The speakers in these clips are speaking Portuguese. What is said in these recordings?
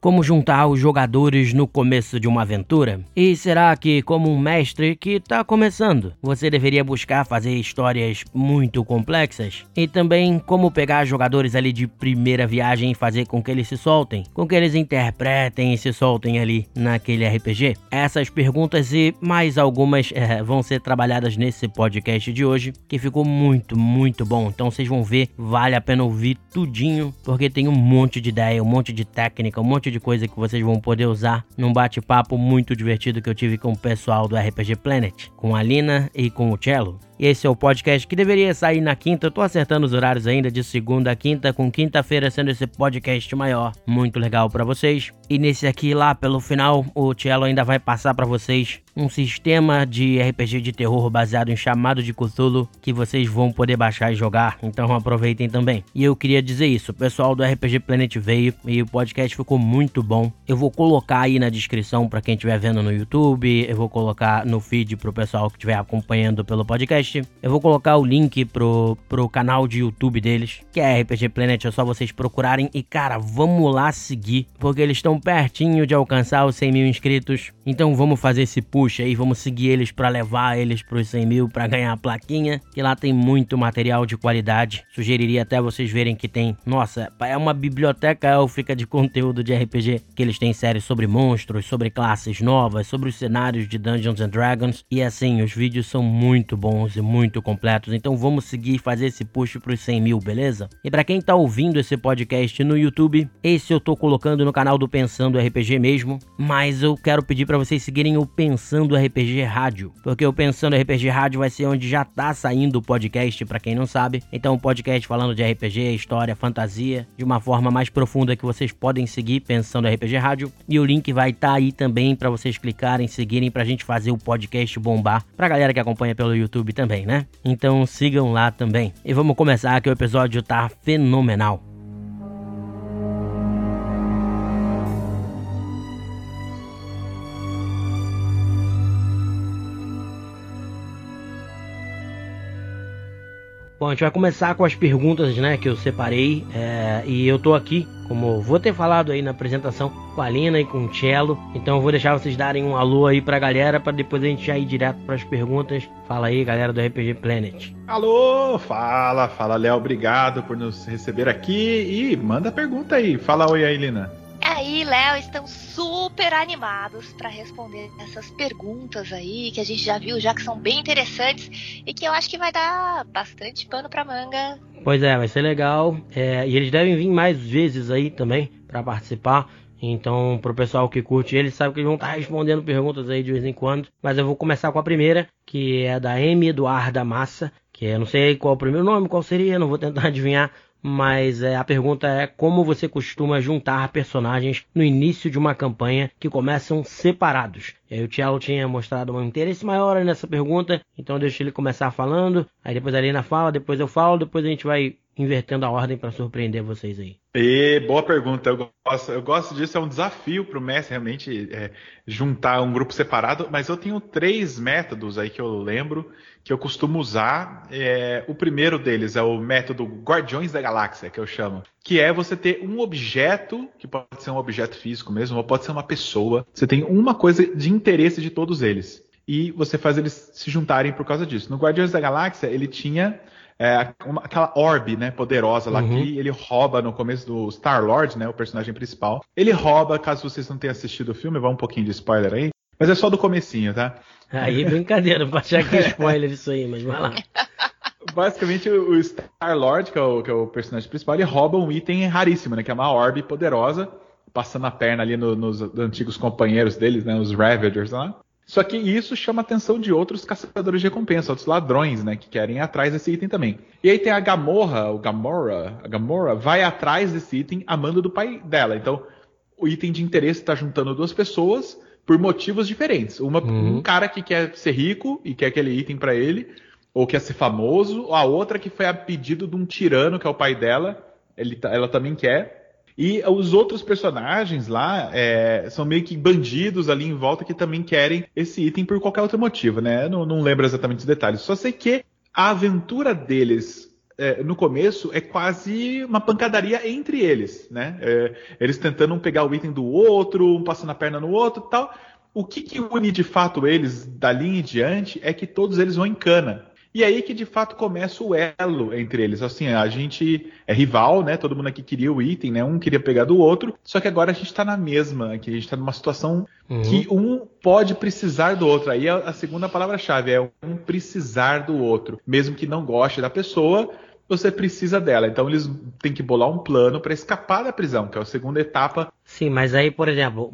Como juntar os jogadores no começo de uma aventura? E será que, como um mestre que está começando, você deveria buscar fazer histórias muito complexas? E também como pegar jogadores ali de primeira viagem e fazer com que eles se soltem, com que eles interpretem e se soltem ali naquele RPG? Essas perguntas e mais algumas é, vão ser trabalhadas nesse podcast de hoje, que ficou muito, muito bom. Então vocês vão ver, vale a pena ouvir tudinho, porque tem um monte de ideia, um monte de técnica, um monte de coisa que vocês vão poder usar num bate-papo muito divertido que eu tive com o pessoal do RPG Planet, com a Lina e com o Cello. Esse é o podcast que deveria sair na quinta. Eu tô acertando os horários ainda de segunda a quinta, com quinta-feira sendo esse podcast maior. Muito legal para vocês. E nesse aqui, lá pelo final, o Cello ainda vai passar para vocês um sistema de RPG de terror baseado em chamado de Cthulhu que vocês vão poder baixar e jogar. Então aproveitem também. E eu queria dizer isso: o pessoal do RPG Planet veio e o podcast ficou muito bom. Eu vou colocar aí na descrição para quem estiver vendo no YouTube, eu vou colocar no feed pro pessoal que estiver acompanhando pelo podcast podcast. Eu vou colocar o link pro, pro canal de YouTube deles, que é RPG Planet, é só vocês procurarem. E cara, vamos lá seguir, porque eles estão pertinho de alcançar os 100 mil inscritos. Então vamos fazer esse push aí, vamos seguir eles para levar eles pros 100 mil, para ganhar a plaquinha. Que lá tem muito material de qualidade. Sugeriria até vocês verem que tem, nossa, é uma biblioteca élfica de conteúdo de RPG. Que eles têm séries sobre monstros, sobre classes novas, sobre os cenários de Dungeons and Dragons. E assim, os vídeos são muito bons muito completos. Então vamos seguir fazer esse push para os 100 mil, beleza? E para quem tá ouvindo esse podcast no YouTube, esse eu tô colocando no canal do Pensando RPG mesmo, mas eu quero pedir para vocês seguirem o Pensando RPG Rádio, porque o Pensando RPG Rádio vai ser onde já tá saindo o podcast, para quem não sabe. Então um podcast falando de RPG, história, fantasia, de uma forma mais profunda que vocês podem seguir Pensando RPG Rádio, e o link vai estar tá aí também para vocês clicarem, seguirem pra gente fazer o podcast bombar. Pra galera que acompanha pelo YouTube também também, né? Então sigam lá também. E vamos começar que o episódio tá fenomenal. Bom, a gente vai começar com as perguntas, né, que eu separei. É, e eu tô aqui, como vou ter falado aí na apresentação, com a Lina e com o Cello. Então eu vou deixar vocês darem um alô aí pra galera, para depois a gente já ir direto para as perguntas. Fala aí, galera do RPG Planet. Alô, fala, fala, Léo. Obrigado por nos receber aqui. E manda pergunta aí. Fala oi aí, Lina aí, Léo, estão super animados para responder essas perguntas aí que a gente já viu, já que são bem interessantes e que eu acho que vai dar bastante pano para manga. Pois é, vai ser legal. É, e eles devem vir mais vezes aí também para participar. Então, pro pessoal que curte eles, sabe que eles vão estar tá respondendo perguntas aí de vez em quando. Mas eu vou começar com a primeira, que é da M. Eduarda Massa, que eu não sei qual o primeiro nome, qual seria, não vou tentar adivinhar, mas é, a pergunta é como você costuma juntar personagens no início de uma campanha que começam separados. E aí o Thiago tinha mostrado um interesse maior nessa pergunta, então eu deixo ele começar falando, aí depois a Lina fala, depois eu falo, depois a gente vai invertendo a ordem para surpreender vocês aí. E, boa pergunta. Eu gosto, eu gosto disso. É um desafio para o mestre realmente é, juntar um grupo separado. Mas eu tenho três métodos aí que eu lembro que eu costumo usar. É, o primeiro deles é o método Guardiões da Galáxia, que eu chamo. Que é você ter um objeto, que pode ser um objeto físico mesmo, ou pode ser uma pessoa. Você tem uma coisa de interesse de todos eles. E você faz eles se juntarem por causa disso. No Guardiões da Galáxia, ele tinha é, uma, aquela orbe, né, poderosa lá uhum. que ele rouba no começo do Star Lord, né, o personagem principal. Ele rouba, caso vocês não tenham assistido o filme, vai um pouquinho de spoiler aí, mas é só do comecinho, tá? Aí brincadeira, pra achar que é spoiler isso aí, mas vai lá. Basicamente, o Star Lord, que é o, que é o personagem principal, ele rouba um item raríssimo, né, que é uma orbe poderosa, passando a perna ali no, nos antigos companheiros deles, né, os Ravagers lá. Só que isso chama a atenção de outros caçadores de recompensa, outros ladrões, né, que querem ir atrás desse item também. E aí tem a Gamorra, o Gamora, a Gamora vai atrás desse item a mando do pai dela. Então, o item de interesse está juntando duas pessoas por motivos diferentes. Uma, uhum. Um cara que quer ser rico e quer aquele item para ele, ou quer ser famoso, a outra que foi a pedido de um tirano que é o pai dela, ele, ela também quer. E os outros personagens lá é, são meio que bandidos ali em volta que também querem esse item por qualquer outro motivo, né? Eu não, não lembro exatamente os detalhes. Só sei que a aventura deles é, no começo é quase uma pancadaria entre eles, né? É, eles tentando um pegar o item do outro, um passando a perna no outro e tal. O que, que une de fato eles dali em diante é que todos eles vão em cana. E aí que de fato começa o elo entre eles. Assim, a gente é rival, né? Todo mundo aqui queria o item, né? Um queria pegar do outro. Só que agora a gente tá na mesma, aqui a gente tá numa situação uhum. que um pode precisar do outro. Aí a, segunda palavra-chave é um precisar do outro. Mesmo que não goste da pessoa, você precisa dela. Então eles têm que bolar um plano para escapar da prisão, que é a segunda etapa. Sim, mas aí, por exemplo,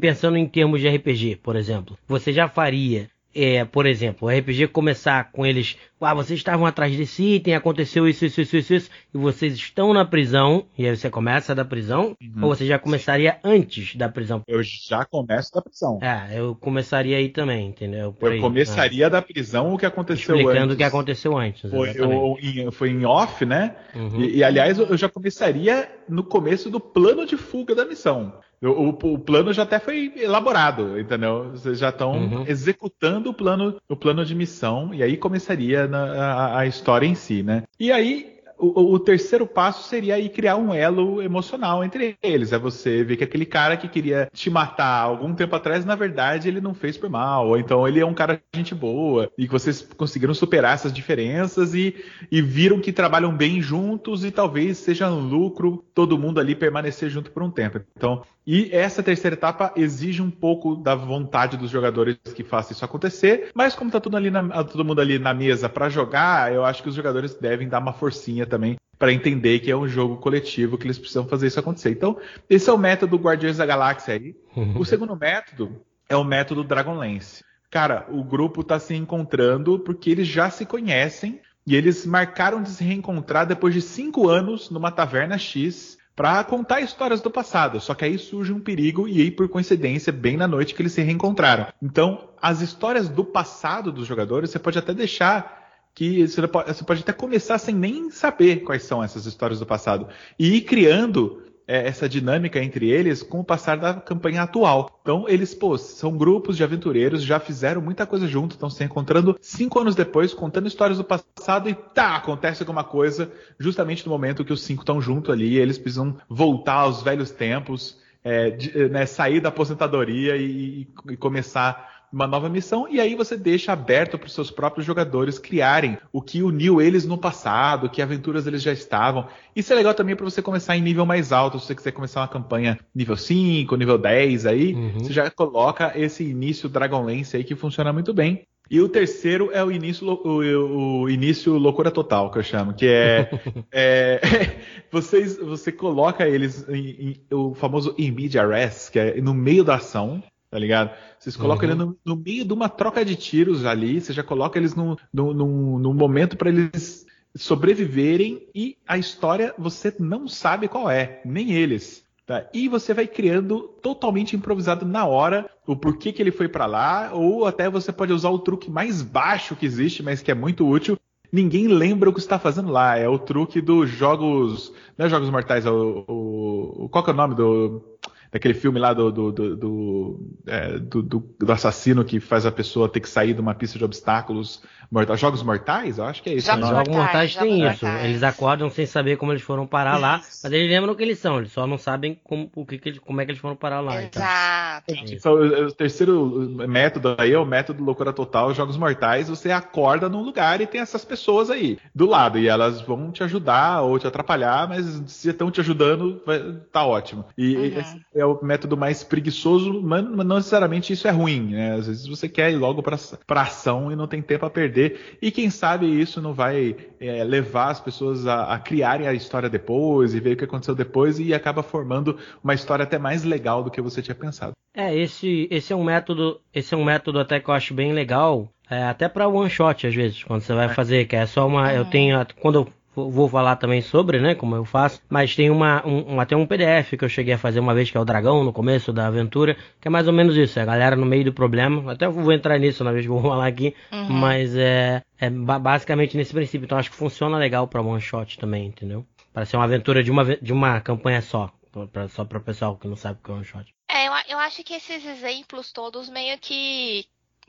pensando em termos de RPG, por exemplo, você já faria é, por exemplo, o RPG começar com eles, ah, vocês estavam atrás desse item, aconteceu isso, isso, isso, isso, isso, e vocês estão na prisão, e aí você começa da prisão, uhum. ou você já começaria antes da prisão? Eu já começo da prisão. É, eu começaria aí também, entendeu? Por eu aí, começaria da prisão o que aconteceu Explicando antes. o que aconteceu antes. Foi, eu, em, foi em off, né? Uhum. E, e, aliás, eu já começaria no começo do plano de fuga da missão. O, o, plano já até foi elaborado, entendeu? Vocês já estão uhum. executando o plano, o plano de missão e aí começaria na, a, a, história em si, né? E aí o, o, terceiro passo seria aí criar um elo emocional entre eles. É você ver que aquele cara que queria te matar algum tempo atrás, na verdade, ele não fez por mal. Ou então ele é um cara de gente boa. E que vocês conseguiram superar essas diferenças e, e viram que trabalham bem juntos e talvez seja um lucro todo mundo ali permanecer junto por um tempo. Então, e essa terceira etapa exige um pouco da vontade dos jogadores que façam isso acontecer. Mas como tá tudo ali na, todo mundo ali na mesa para jogar, eu acho que os jogadores devem dar uma forcinha também para entender que é um jogo coletivo que eles precisam fazer isso acontecer. Então, esse é o método Guardiões da Galáxia aí. Uhum. O segundo método é o método Dragonlance. Cara, o grupo está se encontrando porque eles já se conhecem e eles marcaram de se reencontrar depois de cinco anos numa taverna X para contar histórias do passado. Só que aí surge um perigo e aí, por coincidência, bem na noite que eles se reencontraram. Então, as histórias do passado dos jogadores você pode até deixar que você pode, você pode até começar sem nem saber quais são essas histórias do passado e ir criando é, essa dinâmica entre eles com o passar da campanha atual. Então, eles, pô, são grupos de aventureiros, já fizeram muita coisa junto, estão se encontrando cinco anos depois, contando histórias do passado e tá, acontece alguma coisa justamente no momento que os cinco estão junto ali e eles precisam voltar aos velhos tempos, é, de, né, sair da aposentadoria e, e começar uma nova missão, e aí você deixa aberto para os seus próprios jogadores criarem o que uniu eles no passado, que aventuras eles já estavam. Isso é legal também para você começar em nível mais alto, se você quiser começar uma campanha nível 5, nível 10 aí, uhum. você já coloca esse início Dragonlance aí que funciona muito bem. E o terceiro é o início, o, o início loucura total, que eu chamo, que é, é vocês, você coloca eles em, em, o famoso immediate arrest, que é no meio da ação, tá ligado? Vocês colocam uhum. ele no, no, meio de uma troca de tiros ali, você já coloca eles num, num, num, num momento para eles sobreviverem e a história você não sabe qual é, nem eles. Tá? E você vai criando totalmente improvisado na hora o porquê que ele foi para lá, ou até você pode usar o truque mais baixo que existe, mas que é muito útil. Ninguém lembra o que está fazendo lá. É o truque dos jogos. Não é jogos mortais, é o, o. Qual que é o nome do daquele filme lá do do, do, do, é, do, do, assassino que faz a pessoa ter que sair de uma pista de obstáculos mortais. Jogos Mortais? Eu acho que é isso. Jogos, né? Jogos Mortais tem isso. Mortais. Eles acordam sem saber como eles foram parar lá, mas eles lembram o que eles são, eles só não sabem como, o que, que como é que eles foram parar lá. Então. Exato. Então, o terceiro método aí é o método loucura total, Jogos Mortais. Você acorda num lugar e tem essas pessoas aí do lado e elas vão te ajudar ou te atrapalhar, mas se estão te ajudando, vai, tá ótimo. E uhum. esse é o método mais preguiçoso, mas não necessariamente isso é ruim, né? Às vezes você quer ir logo para ação e não tem tempo a perder. E quem sabe isso não vai é, levar as pessoas a, a, criarem a história depois e ver o que aconteceu depois e acaba formando uma história até mais legal do que você tinha pensado. É, esse, esse é um método, esse é um método até que eu acho bem legal, é, até para one shot às vezes, quando você vai é. fazer, que é só uma, eu tenho, quando eu vou falar também sobre, né, como eu faço, mas tem uma, um, até um PDF que eu cheguei a fazer uma vez, que é o Dragão, no começo da aventura, que é mais ou menos isso, é a galera no meio do problema, até vou entrar nisso na vez que eu vou falar aqui, uhum. mas é, é basicamente nesse princípio, então acho que funciona legal para one shot também, entendeu? Para ser uma aventura de uma, de uma campanha só, pra, só para o pessoal que não sabe o que é one shot. É, eu, eu acho que esses exemplos todos meio que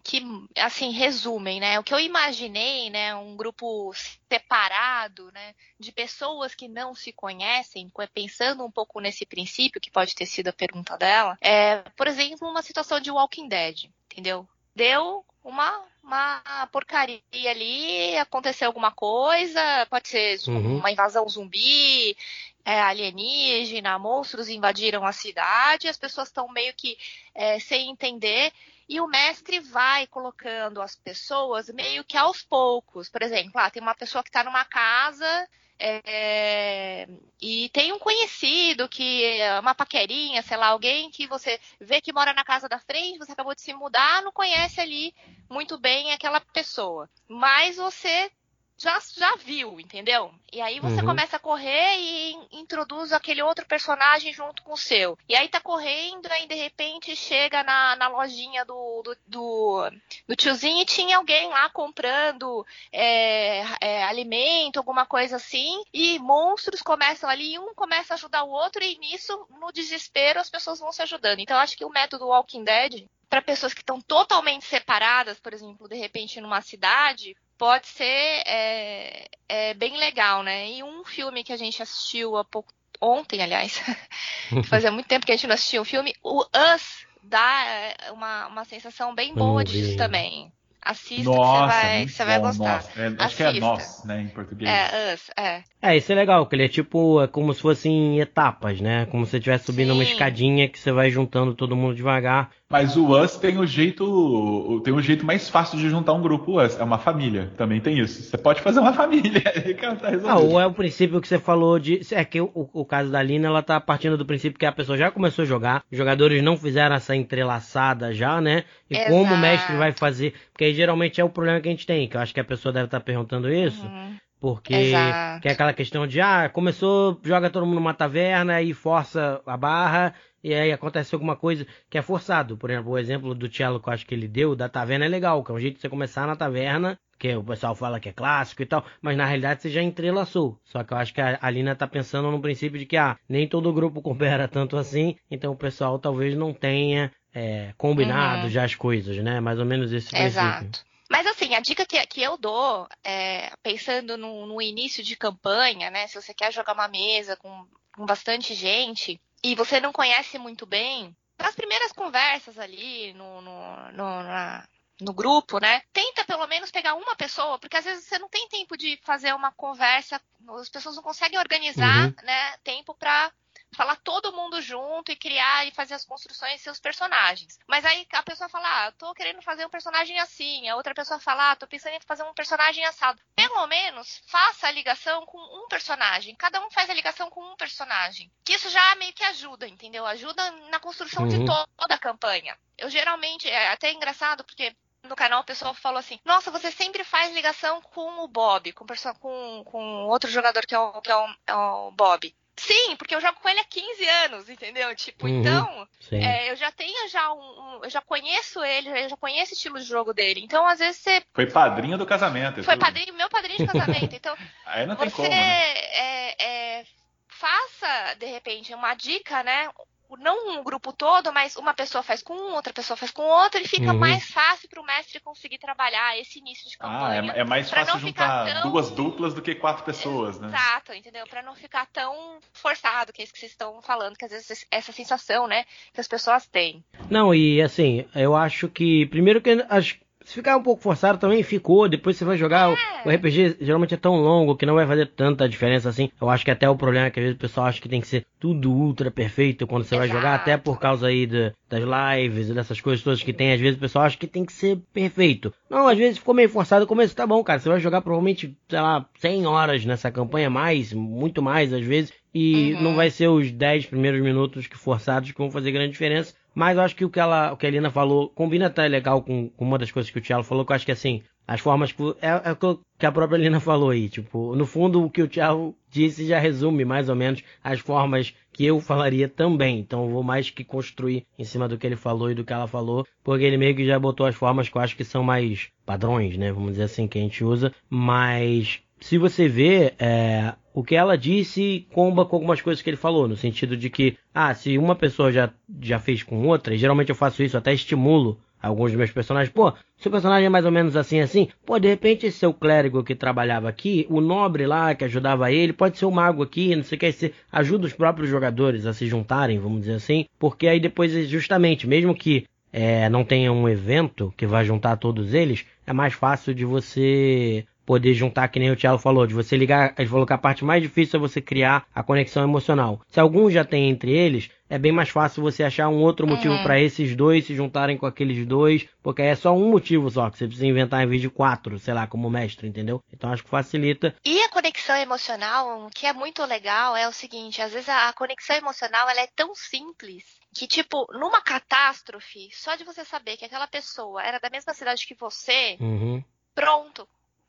que assim resumem, né? O que eu imaginei, né, um grupo separado, né, de pessoas que não se conhecem, pensando um pouco nesse princípio que pode ter sido a pergunta dela, é, por exemplo, uma situação de Walking Dead, entendeu? Deu uma, uma porcaria ali, aconteceu alguma coisa, pode ser uhum. uma invasão zumbi, é, alienígena, monstros invadiram a cidade, as pessoas estão meio que é, sem entender e o mestre vai colocando as pessoas meio que aos poucos. Por exemplo, ah, tem uma pessoa que está numa casa é, e tem um conhecido que é uma paquerinha, sei lá, alguém que você vê que mora na casa da frente, você acabou de se mudar, não conhece ali muito bem aquela pessoa. Mas você já, já viu, entendeu? E aí você uhum. começa a correr e introduz aquele outro personagem junto com o seu. E aí tá correndo, aí de repente chega na, na lojinha do, do, do, do tiozinho e tinha alguém lá comprando é, é, alimento, alguma coisa assim. E monstros começam ali, e um começa a ajudar o outro, e nisso, no desespero, as pessoas vão se ajudando. Então eu acho que o método Walking Dead para pessoas que estão totalmente separadas, por exemplo, de repente numa cidade, pode ser é, é, bem legal, né? E um filme que a gente assistiu há pouco ontem, aliás, fazia muito tempo que a gente não assistia um filme, o Us dá é, uma, uma sensação bem boa disso também. Assista nossa, que você vai, você vai gostar. É, acho que é nós, né, em português. É, us, é. É, isso é legal, que ele é tipo, é como se fossem etapas, né? Como se você estivesse subindo Sim. uma escadinha que você vai juntando todo mundo devagar. Mas o Us tem o jeito. Tem um jeito mais fácil de juntar um grupo Us. É uma família. Também tem isso. Você pode fazer uma família. tá ah, ou é o princípio que você falou de. É que o, o caso da Lina, ela tá partindo do princípio que a pessoa já começou a jogar. Os jogadores não fizeram essa entrelaçada já, né? E Exato. como o mestre vai fazer. Porque aí geralmente é o problema que a gente tem. Que eu acho que a pessoa deve estar tá perguntando isso. Uhum. Porque Exato. que é aquela questão de, ah, começou, joga todo mundo numa taverna e força a barra, e aí acontece alguma coisa que é forçado. Por exemplo, o exemplo do Cello que eu acho que ele deu, da taverna é legal, que é um jeito de você começar na taverna, que o pessoal fala que é clássico e tal, mas na realidade você já entrelaçou. Só que eu acho que a Alina tá pensando no princípio de que, ah, nem todo grupo coopera tanto assim, então o pessoal talvez não tenha é, combinado uhum. já as coisas, né? Mais ou menos esse Exato. princípio. Mas assim, a dica que, que eu dou, é, pensando no, no, início de campanha, né? Se você quer jogar uma mesa com, com bastante gente e você não conhece muito bem, nas primeiras conversas ali no, no, no, na, no grupo, né? Tenta pelo menos pegar uma pessoa, porque às vezes você não tem tempo de fazer uma conversa, as pessoas não conseguem organizar, uhum. né? Tempo para falar todo mundo junto e criar e fazer as construções seus personagens. Mas aí a pessoa fala, ah, tô querendo fazer um personagem assim. A outra pessoa fala, ah, tô pensando em fazer um personagem assado. Pelo menos faça a ligação com um personagem. Cada um faz a ligação com um personagem. Que isso já meio que ajuda, entendeu? Ajuda na construção uhum. de toda a campanha. Eu geralmente, é até engraçado porque no canal o pessoal falou assim: Nossa, você sempre faz ligação com o Bob, com, com, com outro jogador que é o, que é o, é o Bob. Sim, porque eu jogo com ele há 15 anos, entendeu? Tipo, uhum, então, é, eu já tenho já um, um, Eu já conheço ele, eu já conheço o estilo de jogo dele. Então, às vezes você. Foi padrinho do casamento. Foi padrinho, meu padrinho de casamento. Então, Aí não tem você como, né? é, é, faça, de repente, uma dica, né? Não um grupo todo, mas uma pessoa faz com um, outra pessoa faz com outra, e fica uhum. mais fácil para o mestre conseguir trabalhar esse início de campanha. Ah, é, é mais fácil juntar tão... duas duplas do que quatro pessoas, né? Exato, entendeu? Para não ficar tão forçado, que é isso que vocês estão falando, que às vezes essa sensação, né, que as pessoas têm. Não, e assim, eu acho que, primeiro que acho se ficar um pouco forçado também ficou, depois você vai jogar. É. O, RPG geralmente é tão longo que não vai fazer tanta diferença assim. Eu acho que até o problema é que às vezes o pessoal acha que tem que ser tudo ultra perfeito quando você Exato. vai jogar, até por causa aí de, das lives e dessas coisas todas que tem. Às vezes o pessoal acha que tem que ser perfeito. Não, às vezes ficou meio forçado no começo, tá bom, cara. Você vai jogar provavelmente, sei lá, 100 horas nessa campanha, mais, muito mais às vezes. E uhum. não vai ser os 10 primeiros minutos que forçados que vão fazer grande diferença. Mas eu acho que o que, ela, o que a Lina falou combina até legal com, com uma das coisas que o Thiago falou, que eu acho que assim, as formas que. É, é o que a própria Lina falou aí. Tipo, no fundo, o que o Thiago disse já resume mais ou menos as formas que eu falaria também. Então eu vou mais que construir em cima do que ele falou e do que ela falou, porque ele meio que já botou as formas que eu acho que são mais padrões, né? Vamos dizer assim, que a gente usa. Mas se você vê, é, o que ela disse comba com algumas coisas que ele falou, no sentido de que, ah, se uma pessoa já, já fez com outra, e geralmente eu faço isso, até estimulo alguns dos meus personagens, pô, seu personagem é mais ou menos assim, assim, pô, de repente esse seu clérigo que trabalhava aqui, o nobre lá que ajudava ele, pode ser o mago aqui, não sei o que, você ajuda os próprios jogadores a se juntarem, vamos dizer assim, porque aí depois, justamente, mesmo que é, não tenha um evento que vai juntar todos eles, é mais fácil de você poder juntar, que nem o Thiago falou, de você ligar, ele falou que a parte mais difícil é você criar a conexão emocional. Se alguns já tem entre eles, é bem mais fácil você achar um outro motivo uhum. para esses dois se juntarem com aqueles dois, porque é só um motivo só que você precisa inventar em vez de quatro, sei lá, como mestre, entendeu? Então acho que facilita. E a conexão emocional, o que é muito legal é o seguinte, às vezes a conexão emocional ela é tão simples que tipo, numa catástrofe, só de você saber que aquela pessoa era da mesma cidade que você, uhum. pronto,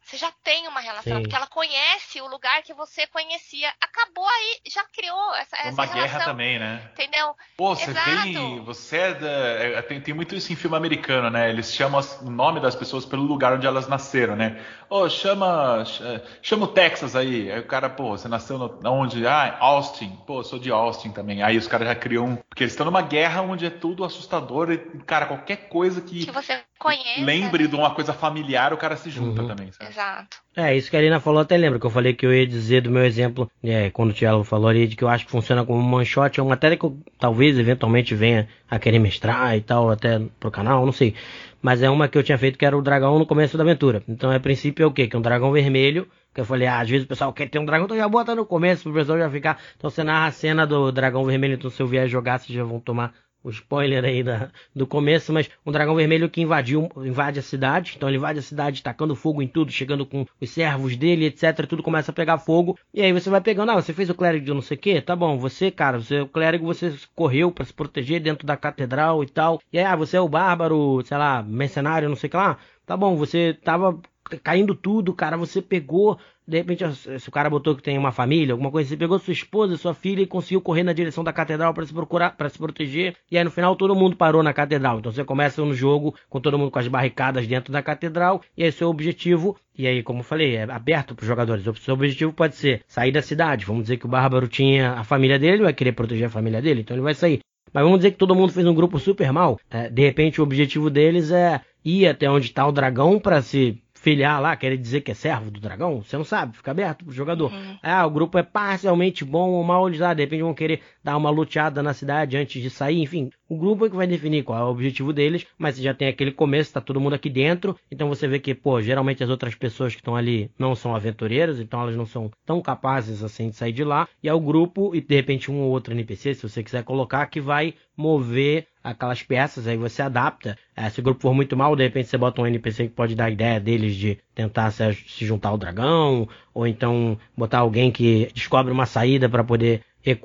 você já tem uma relação, Sim. porque ela conhece o lugar que você conhecia. Acabou aí, já criou essa, essa Uma relação, guerra também, né? Entendeu? Pô, você vem. Você é da. É, tem, tem muito isso em filme americano, né? Eles chamam o nome das pessoas pelo lugar onde elas nasceram, né? Ô, oh, chama. Chama o Texas aí. Aí o cara, pô, você nasceu no, onde? Ah, Austin. Pô, eu sou de Austin também. Aí os caras já criam um. Porque eles estão numa guerra onde é tudo assustador. E, cara, qualquer coisa que. Que você conhece. Lembre né? de uma coisa familiar, o cara se junta uhum. também. Sabe? Exato. É, isso que a Arina falou, até lembra que eu falei que eu ia dizer do meu exemplo, é, quando o Tiago falou ali, de que eu acho que funciona como um shot, é uma matéria que eu talvez eventualmente venha a querer mestrar e tal, até pro canal, não sei. Mas é uma que eu tinha feito que era o dragão no começo da aventura. Então, a princípio, é o quê? Que é um dragão vermelho, que eu falei, ah, às vezes o pessoal quer ter um dragão, então já bota no começo, pro pessoal já ficar. Então você narra a cena do dragão vermelho, então se eu vier jogar, vocês já vão tomar o spoiler aí da, do começo, mas um dragão vermelho que invadiu, invade a cidade, então ele invade a cidade, tacando fogo em tudo, chegando com os servos dele, etc, tudo começa a pegar fogo, e aí você vai pegando, ah, você fez o clérigo de não sei o que, tá bom, você, cara, você, o clérigo, você correu para se proteger dentro da catedral e tal, e aí, ah, você é o bárbaro, sei lá, mercenário, não sei o que lá, tá bom, você tava caindo tudo, cara, você pegou de repente, se o cara botou que tem uma família, alguma coisa, você pegou sua esposa, sua filha e conseguiu correr na direção da catedral para se procurar, para se proteger. E aí no final todo mundo parou na catedral. Então você começa no jogo com todo mundo com as barricadas dentro da catedral. E aí seu objetivo, e aí como eu falei, é aberto para os jogadores. O seu objetivo pode ser sair da cidade. Vamos dizer que o bárbaro tinha a família dele, ele vai querer proteger a família dele, então ele vai sair. Mas vamos dizer que todo mundo fez um grupo super mal. É, de repente o objetivo deles é ir até onde está o dragão para se filiar lá, querer dizer que é servo do dragão, você não sabe, fica aberto pro jogador. Uhum. Ah, o grupo é parcialmente bom ou mal, eles lá, de repente vão querer dar uma luteada na cidade antes de sair, enfim. O grupo é que vai definir qual é o objetivo deles, mas você já tem aquele começo, tá todo mundo aqui dentro, então você vê que, pô, geralmente as outras pessoas que estão ali não são aventureiras, então elas não são tão capazes assim de sair de lá, e é o grupo e de repente um ou outro NPC, se você quiser colocar, que vai mover aquelas peças, aí você adapta. É, se o grupo for muito mal, de repente você bota um NPC que pode dar a ideia deles de tentar se, se juntar ao dragão, ou então botar alguém que descobre uma saída para poder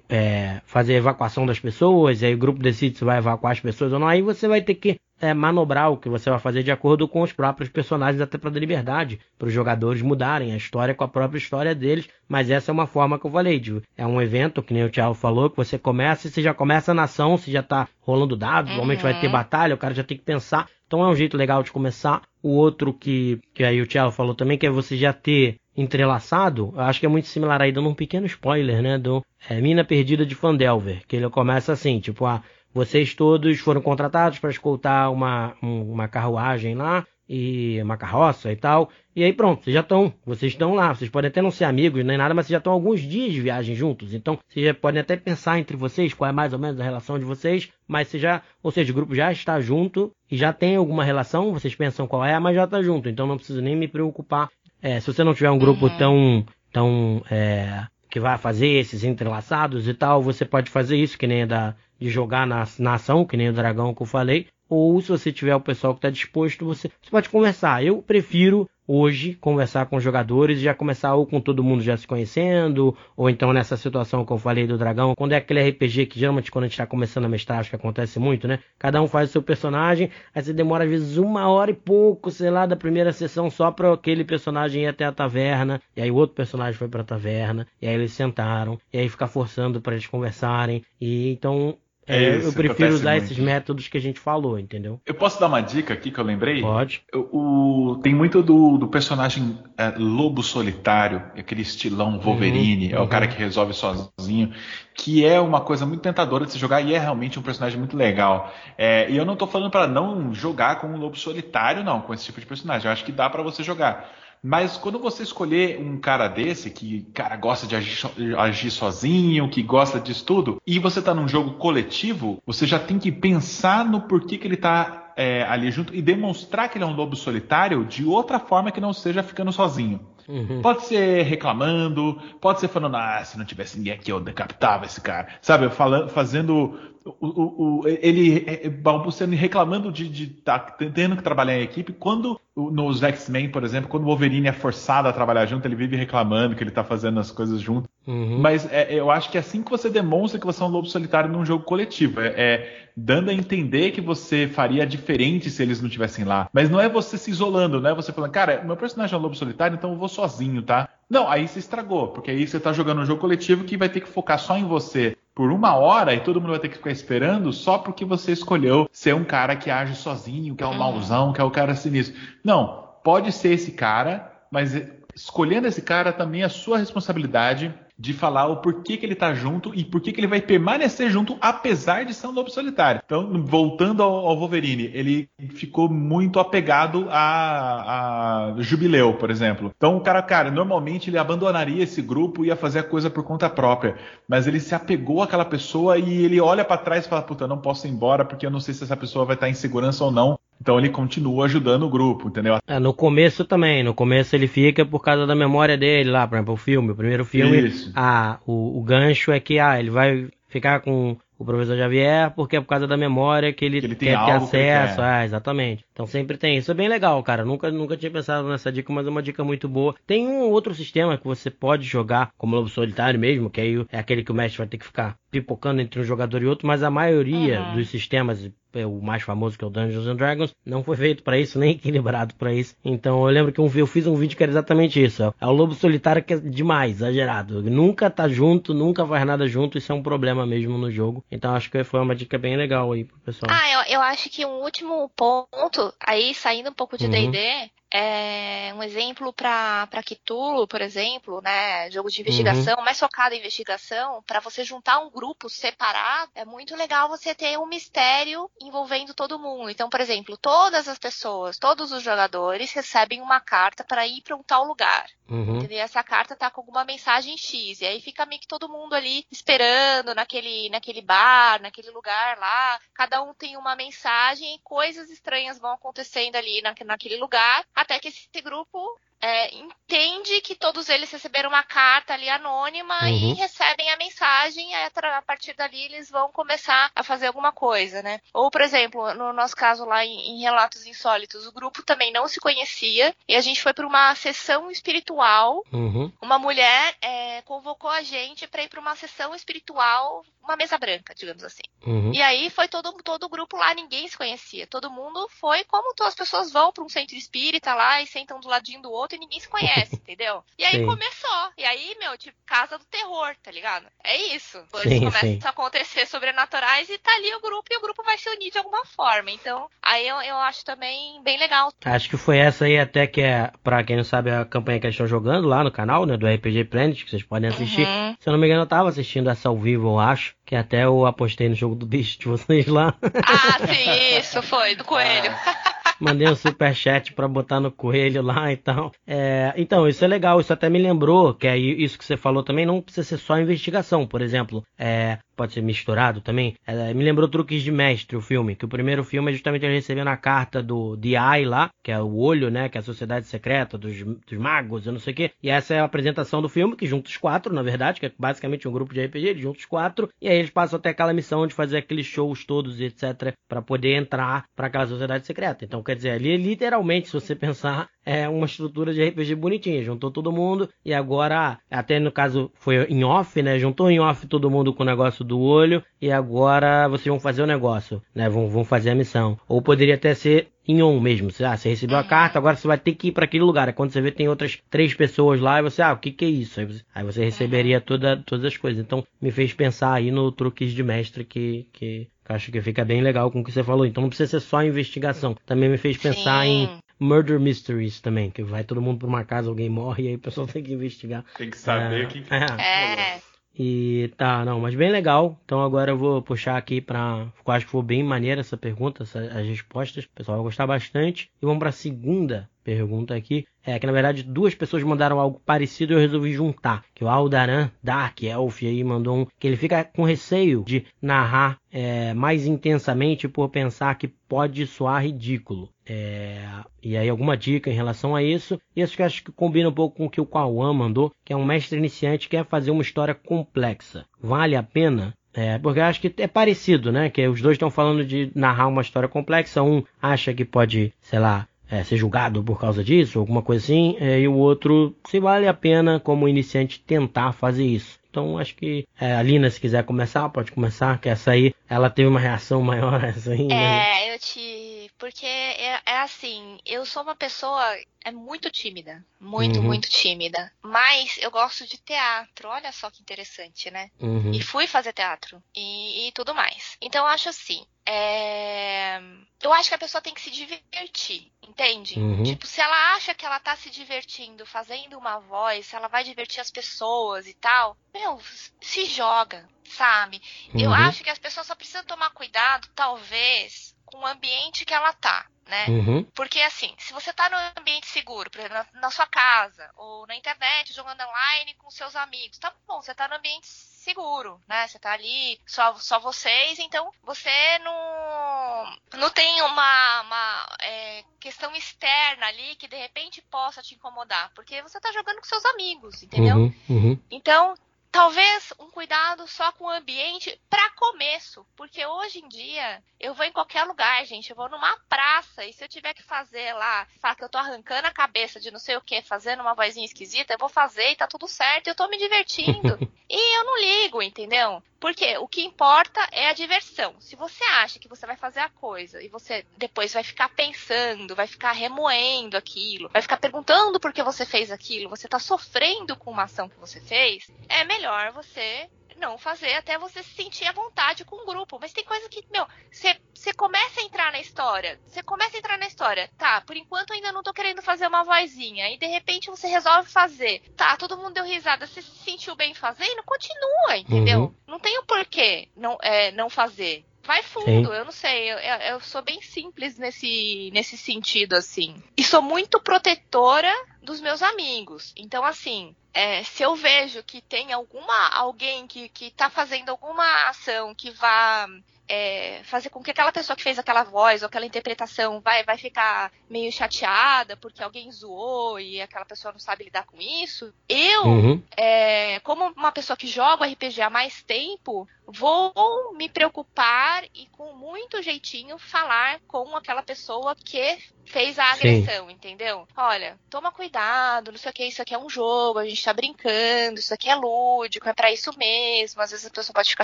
é, fazer a evacuação das pessoas, e aí o grupo decide se vai evacuar as pessoas ou não, aí você vai ter que é, manobrar o que você vai fazer de acordo com os próprios personagens, até para dar liberdade para os jogadores mudarem a história com a própria história deles. Mas essa é uma forma que eu falei, de, é um evento, que nem o Thiago falou, que você começa e você já começa na ação, você já está rolando dados, uhum. normalmente vai ter batalha, o cara já tem que pensar. Então é um jeito legal de começar. O outro que, que aí o Thiago falou também, que é você já ter entrelaçado, eu acho que é muito similar aí, dando um pequeno spoiler, né, do é, Mina Perdida de Fandelver, que ele começa assim, tipo, a vocês todos foram contratados para escoltar uma, uma carruagem lá, e uma carroça e tal. E aí pronto, vocês já estão, vocês estão lá. Vocês podem até não ser amigos nem nada, mas vocês já estão alguns dias de viagem juntos. Então, vocês já podem até pensar entre vocês qual é mais ou menos a relação de vocês. Mas você já, ou seja, o grupo já está junto e já tem alguma relação. Vocês pensam qual é, mas já está junto. Então não preciso nem me preocupar. É, se você não tiver um grupo uhum. tão, tão é, que vai fazer esses entrelaçados e tal, você pode fazer isso que nem da de jogar na, na ação, que nem o dragão que eu falei, ou se você tiver o pessoal que está disposto, você, você pode conversar. Eu prefiro hoje conversar com os jogadores já começar ou com todo mundo já se conhecendo, ou então nessa situação que eu falei do dragão, quando é aquele RPG que geralmente quando a gente está começando a mestrar, acho que acontece muito, né? Cada um faz o seu personagem, aí você demora às vezes uma hora e pouco, sei lá, da primeira sessão só para aquele personagem ir até a taverna, e aí o outro personagem foi para a taverna, e aí eles sentaram, e aí ficar forçando para eles conversarem, e então É, eu prefiro usar muito. esses métodos que a gente falou, entendeu? Eu posso dar uma dica aqui que eu lembrei? Pode. O, o tem muito do, do personagem é, lobo solitário, aquele estilão Wolverine, uhum, é o uhum. cara que resolve sozinho, que é uma coisa muito tentadora de se jogar e é realmente um personagem muito legal. É, e eu não tô falando para não jogar com um lobo solitário, não, com esse tipo de personagem. Eu acho que dá para você jogar. Mas quando você escolher um cara desse, que cara gosta de agir, agir, sozinho, que gosta disso tudo, e você tá num jogo coletivo, você já tem que pensar no porquê que ele tá é, ali junto e demonstrar que ele é um lobo solitário de outra forma que não seja ficando sozinho. Uhum. Pode ser reclamando, pode ser falando, ah, se não tivesse ninguém aqui eu decapitava esse cara. Sabe, falando, fazendo o, o, ele é, é, balbuciando e reclamando de estar tá tendo que trabalhar em equipe, quando nos X-Men, por exemplo, quando o Wolverine é forçado a trabalhar junto, ele vive reclamando que ele está fazendo as coisas junto. Uhum. Mas é, eu acho que é assim que você demonstra que você é um lobo solitário num jogo coletivo. É, é, dando a entender que você faria diferente se eles não estivessem lá. Mas não é você se isolando, não é você falando, cara, meu personagem é um lobo solitário, então eu vou sozinho, tá? Não, aí você estragou, porque aí você tá jogando um jogo coletivo que vai ter que focar só em você por uma hora e todo mundo vai ter que ficar esperando só porque você escolheu ser um cara que age sozinho, que é um uhum. mauzão, que é o cara sinistro. Não, pode ser esse cara, mas escolhendo esse cara também é sua responsabilidade de falar o porquê que ele tá junto e porquê que ele vai permanecer junto apesar de ser um lobo solitário. Então, voltando ao, ao Wolverine, ele ficou muito apegado a, a, Jubileu, por exemplo. Então, o cara, cara, normalmente ele abandonaria esse grupo e ia fazer a coisa por conta própria, mas ele se apegou àquela pessoa e ele olha para trás e fala, puta, não posso ir embora porque eu não sei se essa pessoa vai estar em segurança ou não. Então ele continua ajudando o grupo, entendeu? É, no começo também. No começo ele fica por causa da memória dele lá, por exemplo, o filme. O primeiro filme, Isso. ah, o, o gancho é que ah, ele vai ficar com o professor Xavier, porque é por causa da memória que ele, que ele quer ter acesso. Quer. Ah, exatamente. Então sempre tem. Isso é bem legal, cara. Nunca, nunca tinha pensado nessa dica, mas é uma dica muito boa. Tem um outro sistema que você pode jogar como lobo solitário mesmo, que aí é aquele que o mestre vai ter que ficar pipocando entre um jogador e outro, mas a maioria uhum. dos sistemas é o mais famoso que é o Dungeons and Dragons, não foi feito para isso, nem equilibrado para isso. Então eu lembro que um, eu fiz um vídeo que era exatamente isso. É o lobo solitário que é demais, exagerado. Nunca tá junto, nunca faz nada junto, isso é um problema mesmo no jogo. Então acho que foi uma dica bem legal aí pro pessoal. Ah, eu, eu acho que um último ponto, aí saindo um pouco de D&D, uhum. É, um exemplo para Cthulhu, por exemplo, né, jogo de investigação, uhum. mais focado em investigação, para você juntar um grupo separado, é muito legal você ter um mistério envolvendo todo mundo. Então, por exemplo, todas as pessoas, todos os jogadores recebem uma carta para ir para um tal lugar. Uhum. E essa carta tá com alguma mensagem X. E aí fica meio que todo mundo ali esperando naquele, naquele bar, naquele lugar lá. Cada um tem uma mensagem e coisas estranhas vão acontecendo ali na, naquele lugar até que esse grupo é, entende que todos eles receberam uma carta ali anônima uhum. e recebem a mensagem, e a partir dali eles vão começar a fazer alguma coisa, né? Ou, por exemplo, no nosso caso lá em, em Relatos Insólitos, o grupo também não se conhecia e a gente foi para uma sessão espiritual. Uhum. Uma mulher é, convocou a gente para ir para uma sessão espiritual, uma mesa branca, digamos assim. Uhum. E aí foi todo, todo o grupo lá, ninguém se conhecia. Todo mundo foi como as pessoas vão para um centro espírita lá e sentam do ladinho do outro e ninguém se conhece, entendeu? E aí sim. começou. E aí, meu, tipo, casa do terror, tá ligado? É isso. Depois sim, começa sim. a acontecer sobrenaturais e tá ali o grupo e o grupo vai se unir de alguma forma. Então, aí eu, eu acho também bem legal. Acho que foi essa aí até que é, pra quem não sabe, a campanha que eles estão jogando lá no canal, né, do RPG Planet, que vocês podem assistir. Uhum. Se eu não me engano, eu tava assistindo essa ao vivo, eu acho. Que até eu apostei no jogo do bicho de vocês lá. Ah, sim, isso foi, do coelho. Mandei um super chat para botar no coelho lá e tal. É, então, isso é legal. Isso até me lembrou que é isso que você falou também não precisa ser só investigação. Por exemplo, é, pode ser misturado também. É, me lembrou Truques de Mestre, o filme. Que o primeiro filme é justamente ele recebendo a carta do The Eye lá, que é o olho, né? Que é a sociedade secreta dos, dos magos, eu não sei o quê. E essa é a apresentação do filme, que junta os quatro, na verdade, que é basicamente um grupo de RPG, eles juntam os quatro. E aí eles passam até aquela missão de fazer aqueles shows todos, etc., para poder entrar para aquela sociedade secreta. Então, quer dizer, ali literalmente, se você pensar, é uma estrutura de RPG bonitinha. Juntou todo mundo e agora, até no caso foi em off, né? Juntou em off todo mundo com o negócio do olho e agora vocês vão fazer o negócio, né? Vão, vão fazer a missão. Ou poderia até ser em on mesmo. Você, ah, você recebeu a Uhum. carta, agora você vai ter que ir para aquele lugar. É quando você vê tem outras três pessoas lá e você, ah, o que que é isso? Aí você, aí você receberia toda, todas as coisas. Então me fez pensar aí no truques de mestre que, que, eu acho que fica bem legal com o que você falou. Então não precisa ser só investigação. Também me fez pensar em Sim. Murder Mysteries também, que vai todo mundo pra uma casa, alguém morre e aí o pessoal tem que investigar. Tem que saber É, quem É. E tá, não, mas bem legal. Então agora eu vou puxar aqui pra. Eu acho que foi bem maneira essa pergunta, essa- as respostas. O pessoal vai gostar bastante. E vamos pra segunda pergunta aqui. É que na verdade duas pessoas mandaram algo parecido e eu resolvi juntar. Que o Aldaran Dark Elf aí mandou um. Que ele fica com receio de narrar é, mais intensamente por pensar que pode soar ridículo. É, e aí alguma dica em relação a isso. E isso que eu acho que combina um pouco com o que o Kawan mandou, que é um mestre iniciante que quer fazer uma história complexa. Vale a pena? É, porque acho que é parecido, né? Que os dois estão falando de narrar uma história complexa. Um acha que pode, sei lá, é, ser julgado por causa disso, alguma coisa assim. é, e o outro, se vale a pena, como iniciante, tentar fazer isso. Então acho que é, a Lina, se quiser começar, pode começar, que essa aí, ela teve uma reação maior essa aí, né? É, eu te. Porque é, é assim, eu sou uma pessoa é muito tímida. Muito, Uhum. muito tímida. Mas eu gosto de teatro. Olha só que interessante, né? Uhum. E fui fazer teatro. E, e tudo mais. Então eu acho assim. é, Eu acho que a pessoa tem que se divertir, entende? Uhum. Tipo, se ela acha que ela tá se divertindo fazendo uma voz, se ela vai divertir as pessoas e tal, meu, se joga, sabe? Eu Uhum. acho que as pessoas só precisam tomar cuidado, talvez, com o ambiente que ela tá, né? Uhum. Porque assim, se você tá num ambiente seguro, por exemplo, na, na sua casa, ou na internet, jogando online com seus amigos, tá bom, você tá num ambiente seguro, né? Você tá ali, só, só vocês, então você não, não tem uma, uma é, questão externa ali que de repente possa te incomodar, porque você tá jogando com seus amigos, entendeu? Uhum. Uhum. Então, talvez um cuidado só com o ambiente para começo, porque hoje em dia eu vou em qualquer lugar, gente, eu vou numa praça e se eu tiver que fazer lá, falar que eu tô arrancando a cabeça de não sei o que, fazendo uma vozinha esquisita, eu vou fazer e tá tudo certo, eu tô me divertindo. e eu não ligo, entendeu? Porque o que importa é a diversão. Se você acha que você vai fazer a coisa e você depois vai ficar pensando, vai ficar remoendo aquilo, vai ficar perguntando por que você fez aquilo, você tá sofrendo com uma ação que você fez, é melhor você não fazer até você se sentir à vontade com o grupo. Mas tem coisa que, meu, você, começa a entrar na história. Você começa a entrar na história. Tá, por enquanto ainda não tô querendo fazer uma vozinha. E de repente você resolve fazer. Tá, todo mundo deu risada. Você se sentiu bem fazendo? Continua, entendeu? Uhum. Não tem o porquê não, é, não fazer. Vai fundo, Sim. eu não sei, eu, eu- eu sou bem simples nesse, nesse sentido, assim. E sou muito protetora dos meus amigos. Então, assim, é, se eu vejo que tem alguma alguém que, que tá fazendo alguma ação que vá é, fazer com que aquela pessoa que fez aquela voz ou aquela interpretação vai, vai ficar meio chateada porque alguém zoou e aquela pessoa não sabe lidar com isso, eu Uhum. é, como uma pessoa que joga RPG há mais tempo, vou me preocupar e com muito jeitinho falar com aquela pessoa que fez a Sim. agressão, entendeu? Olha, toma cuidado, não sei o que, isso aqui é um jogo, a gente tá brincando, isso aqui é lúdico, é pra isso mesmo, às vezes a pessoa pode ficar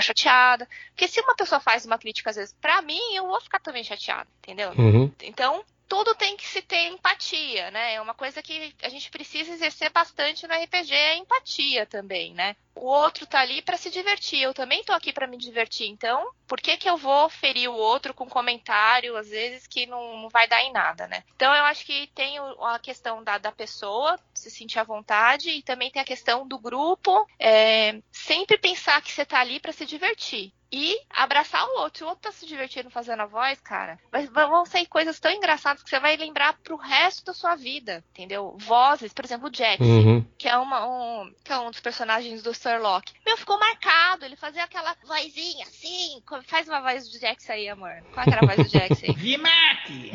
chateada. Porque se uma pessoa faz uma crítica, às vezes, pra mim, eu vou ficar também chateada, entendeu? Uhum. Então, tudo tem que se ter empatia, né? É uma coisa que a gente precisa exercer bastante no RPG, é a empatia também, né? O outro tá ali pra se divertir, eu também tô aqui pra me divertir, então, por que que eu vou ferir o outro com comentário, às vezes, que não, não vai dar em nada, né? Então, eu acho que tem a questão da, da pessoa se sentir à vontade e também tem a questão do grupo, é, sempre pensar que você tá ali pra se divertir. E abraçar o outro. Se o outro tá se divertindo fazendo a voz, cara, vai- vão sair coisas tão engraçadas que você vai lembrar pro resto da sua vida, entendeu? Vozes, por exemplo, o Jax, Uhum. que é, uma, um, que é um dos personagens do Sherlock. Meu, ficou marcado. Ele fazia aquela vozinha assim. Faz uma voz do Jax aí, amor. Qual que era a voz do Jax aí? Vimac!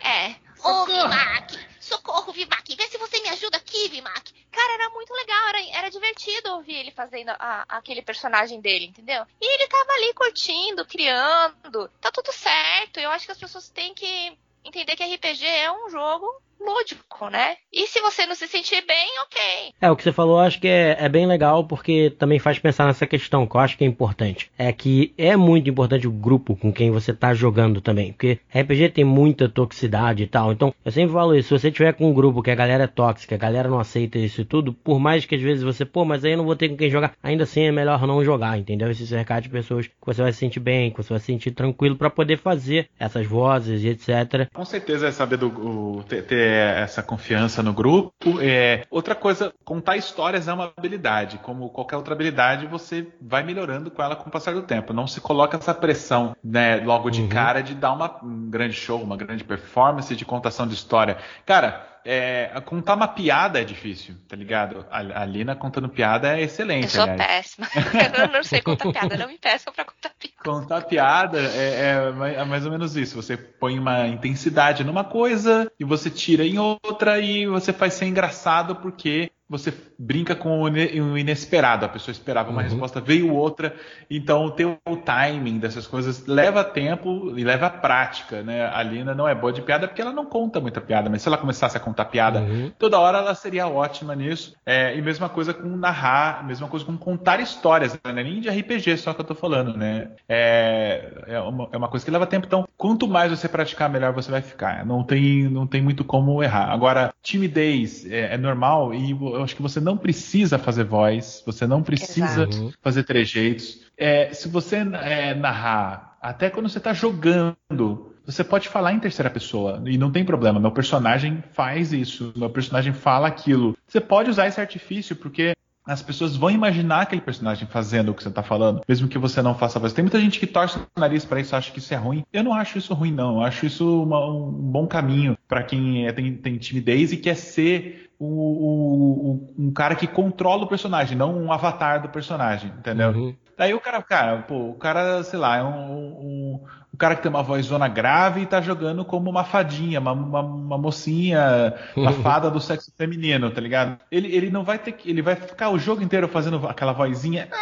É. Ô, Vimac! Socorro, Vimac! Vê se você me ajuda aqui, Vimac! Cara, era muito legal, era, era divertido ouvir ele fazendo a- aquele personagem dele, entendeu? E ele tava ali curtindo, criando. Tá tudo certo. Eu acho que as pessoas têm que entender que RPG é um jogo lúdico, né? E se você não se sentir bem, ok. É, o que você falou, acho que é, é bem legal, porque também faz pensar nessa questão, que eu acho que é importante. É que é muito importante o grupo com quem você tá jogando também. Porque RPG tem muita toxicidade e tal. Então, eu sempre falo isso, se você tiver com um grupo que a galera é tóxica, a galera não aceita isso e tudo, por mais que às vezes você, pô, mas aí eu não vou ter com quem jogar, ainda assim é melhor não jogar, entendeu? Esse cercar de pessoas que você vai se sentir bem, que você vai se sentir tranquilo para poder fazer essas vozes e etc. Com certeza é saber do, o, ter, ter essa confiança no grupo. É, outra coisa, contar histórias é uma habilidade. Como qualquer outra habilidade, você vai melhorando com ela com o passar do tempo. Não se coloca essa pressão, né, logo de uhum. cara de dar uma, um grande show, uma grande performance de contação de história. Cara, é, contar uma piada é difícil, tá ligado? A, a Lina contando piada é excelente. Eu sou aliás. péssima. eu não sei contar piada, não me peçam pra contar piada. Contar piada é, é, é, mais ou menos isso. Você põe uma intensidade numa coisa e você tira em outra e você faz ser engraçado porque você brinca com o inesperado. A pessoa esperava uma uhum. resposta, veio outra. Então, ter o timing dessas coisas leva tempo e leva prática, né? A Lina não é boa de piada porque ela não conta muita piada, mas se ela começasse a contar piada uhum. toda hora, ela seria ótima nisso. É, e mesma coisa com narrar, mesma coisa com contar histórias, né? Nem de RPG só que eu tô falando, né? É, é, uma, é uma coisa que leva tempo. Então, quanto mais você praticar, melhor você vai ficar. Não tem, não tem muito como errar. Agora, timidez é, é normal e eu acho que você não precisa fazer voz, você não precisa Exato. Uhum. fazer trejeitos. É, se você é, narrar, até quando você está jogando, você pode falar em terceira pessoa e não tem problema. Meu personagem faz isso, meu personagem fala aquilo. Você pode usar esse artifício porque as pessoas vão imaginar aquele personagem fazendo o que você está falando, mesmo que você não faça a voz. Tem muita gente que torce o nariz para isso, acha que isso é ruim. Eu não acho isso ruim, não. Eu acho isso uma, um bom caminho para quem é, tem, tem timidez e quer ser o, o, um cara que controla o personagem, não um avatar do personagem, entendeu? Uhum. Daí o cara, cara, pô, o cara, sei lá, é um, um, um cara que tem uma voz zona grave e tá jogando como uma fadinha, uma, uma, uma mocinha, uma fada do sexo feminino, tá ligado? Ele, ele não vai ter que. Ele vai ficar o jogo inteiro fazendo aquela vozinha.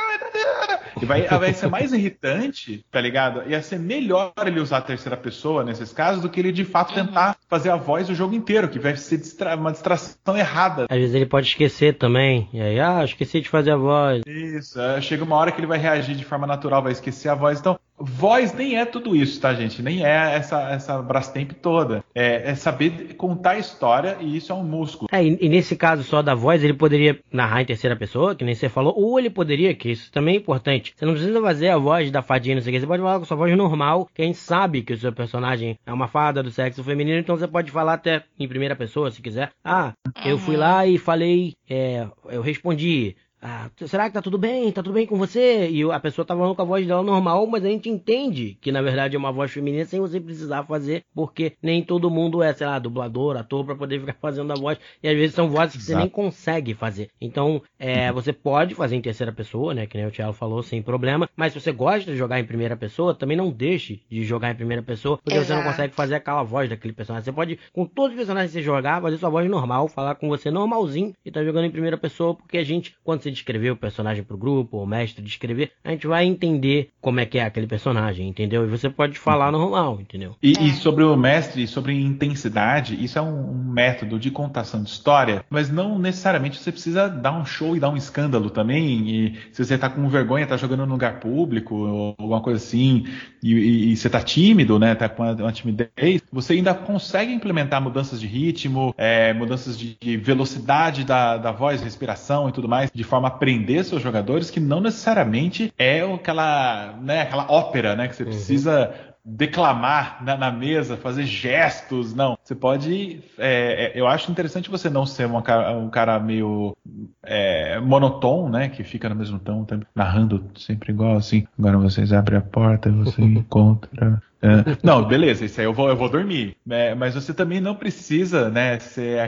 E vai, vai ser mais irritante, tá ligado? Ia ser melhor ele usar a terceira pessoa nesses casos do que ele de fato uhum. tentar fazer a voz o jogo inteiro, que vai ser distra uma distração errada. Às vezes ele pode esquecer também. E aí, ah, esqueci de fazer a voz. Isso, é, chega uma hora que ele vai reagir de forma natural, vai esquecer a voz. Então, Voz nem é tudo isso, tá, gente? Nem é essa, essa Brastemp toda. É, é saber contar a história e isso é um músculo. É, e, e, nesse caso só da voz, ele poderia narrar em terceira pessoa, que nem você falou, ou ele poderia, que isso também é importante. Você não precisa fazer a voz da fadinha, não sei o que. Você pode falar com sua voz normal, que a gente sabe que o seu personagem é uma fada do sexo feminino, então você pode falar até em primeira pessoa, se quiser. Ah, eu fui lá e falei, é, eu respondi ah, será que tá tudo bem? Tá tudo bem com você? E a pessoa tá falando com a voz dela normal, mas a gente entende que na verdade é uma voz feminina sem você precisar fazer, porque nem todo mundo é, sei lá, dublador, ator para poder ficar fazendo a voz. E às vezes são vozes que Exato. você nem consegue fazer. Então, é, você pode fazer em terceira pessoa, né? Que nem o Thiago falou, sem problema. Mas se você gosta de jogar em primeira pessoa, também não deixe de jogar em primeira pessoa, porque Exato. você não consegue fazer aquela voz daquele personagem. Você pode, com todos os personagens que você jogar, fazer sua voz normal, falar com você normalzinho e tá jogando em primeira pessoa, porque a gente, quando você descrever o personagem pro grupo, o mestre descrever, a gente vai entender como é que é aquele personagem, entendeu? E você pode falar uhum. normal, entendeu? E, é. e sobre o mestre, sobre intensidade, isso é um, um, método de contação de história, mas não necessariamente você precisa dar um show e dar um escândalo também. E se você tá com vergonha, tá jogando num lugar público, ou alguma coisa assim, e, e, e você tá tímido, né? Tá com uma, uma, timidez, você ainda consegue implementar mudanças de ritmo, é, mudanças de, de velocidade da, da voz, respiração e tudo mais, de forma a aprender prender seus jogadores que não necessariamente é aquela, né, aquela ópera, né, que você uhum. precisa declamar na, na, mesa, fazer gestos, não. Você pode. É, é, eu acho interessante você não ser uma, um cara meio é, monotônico, né? Que fica no mesmo tom, narrando sempre igual assim. Agora vocês abrem a porta e você encontra é, não, beleza, isso aí eu vou, eu vou dormir. É, mas você também não precisa, né, ser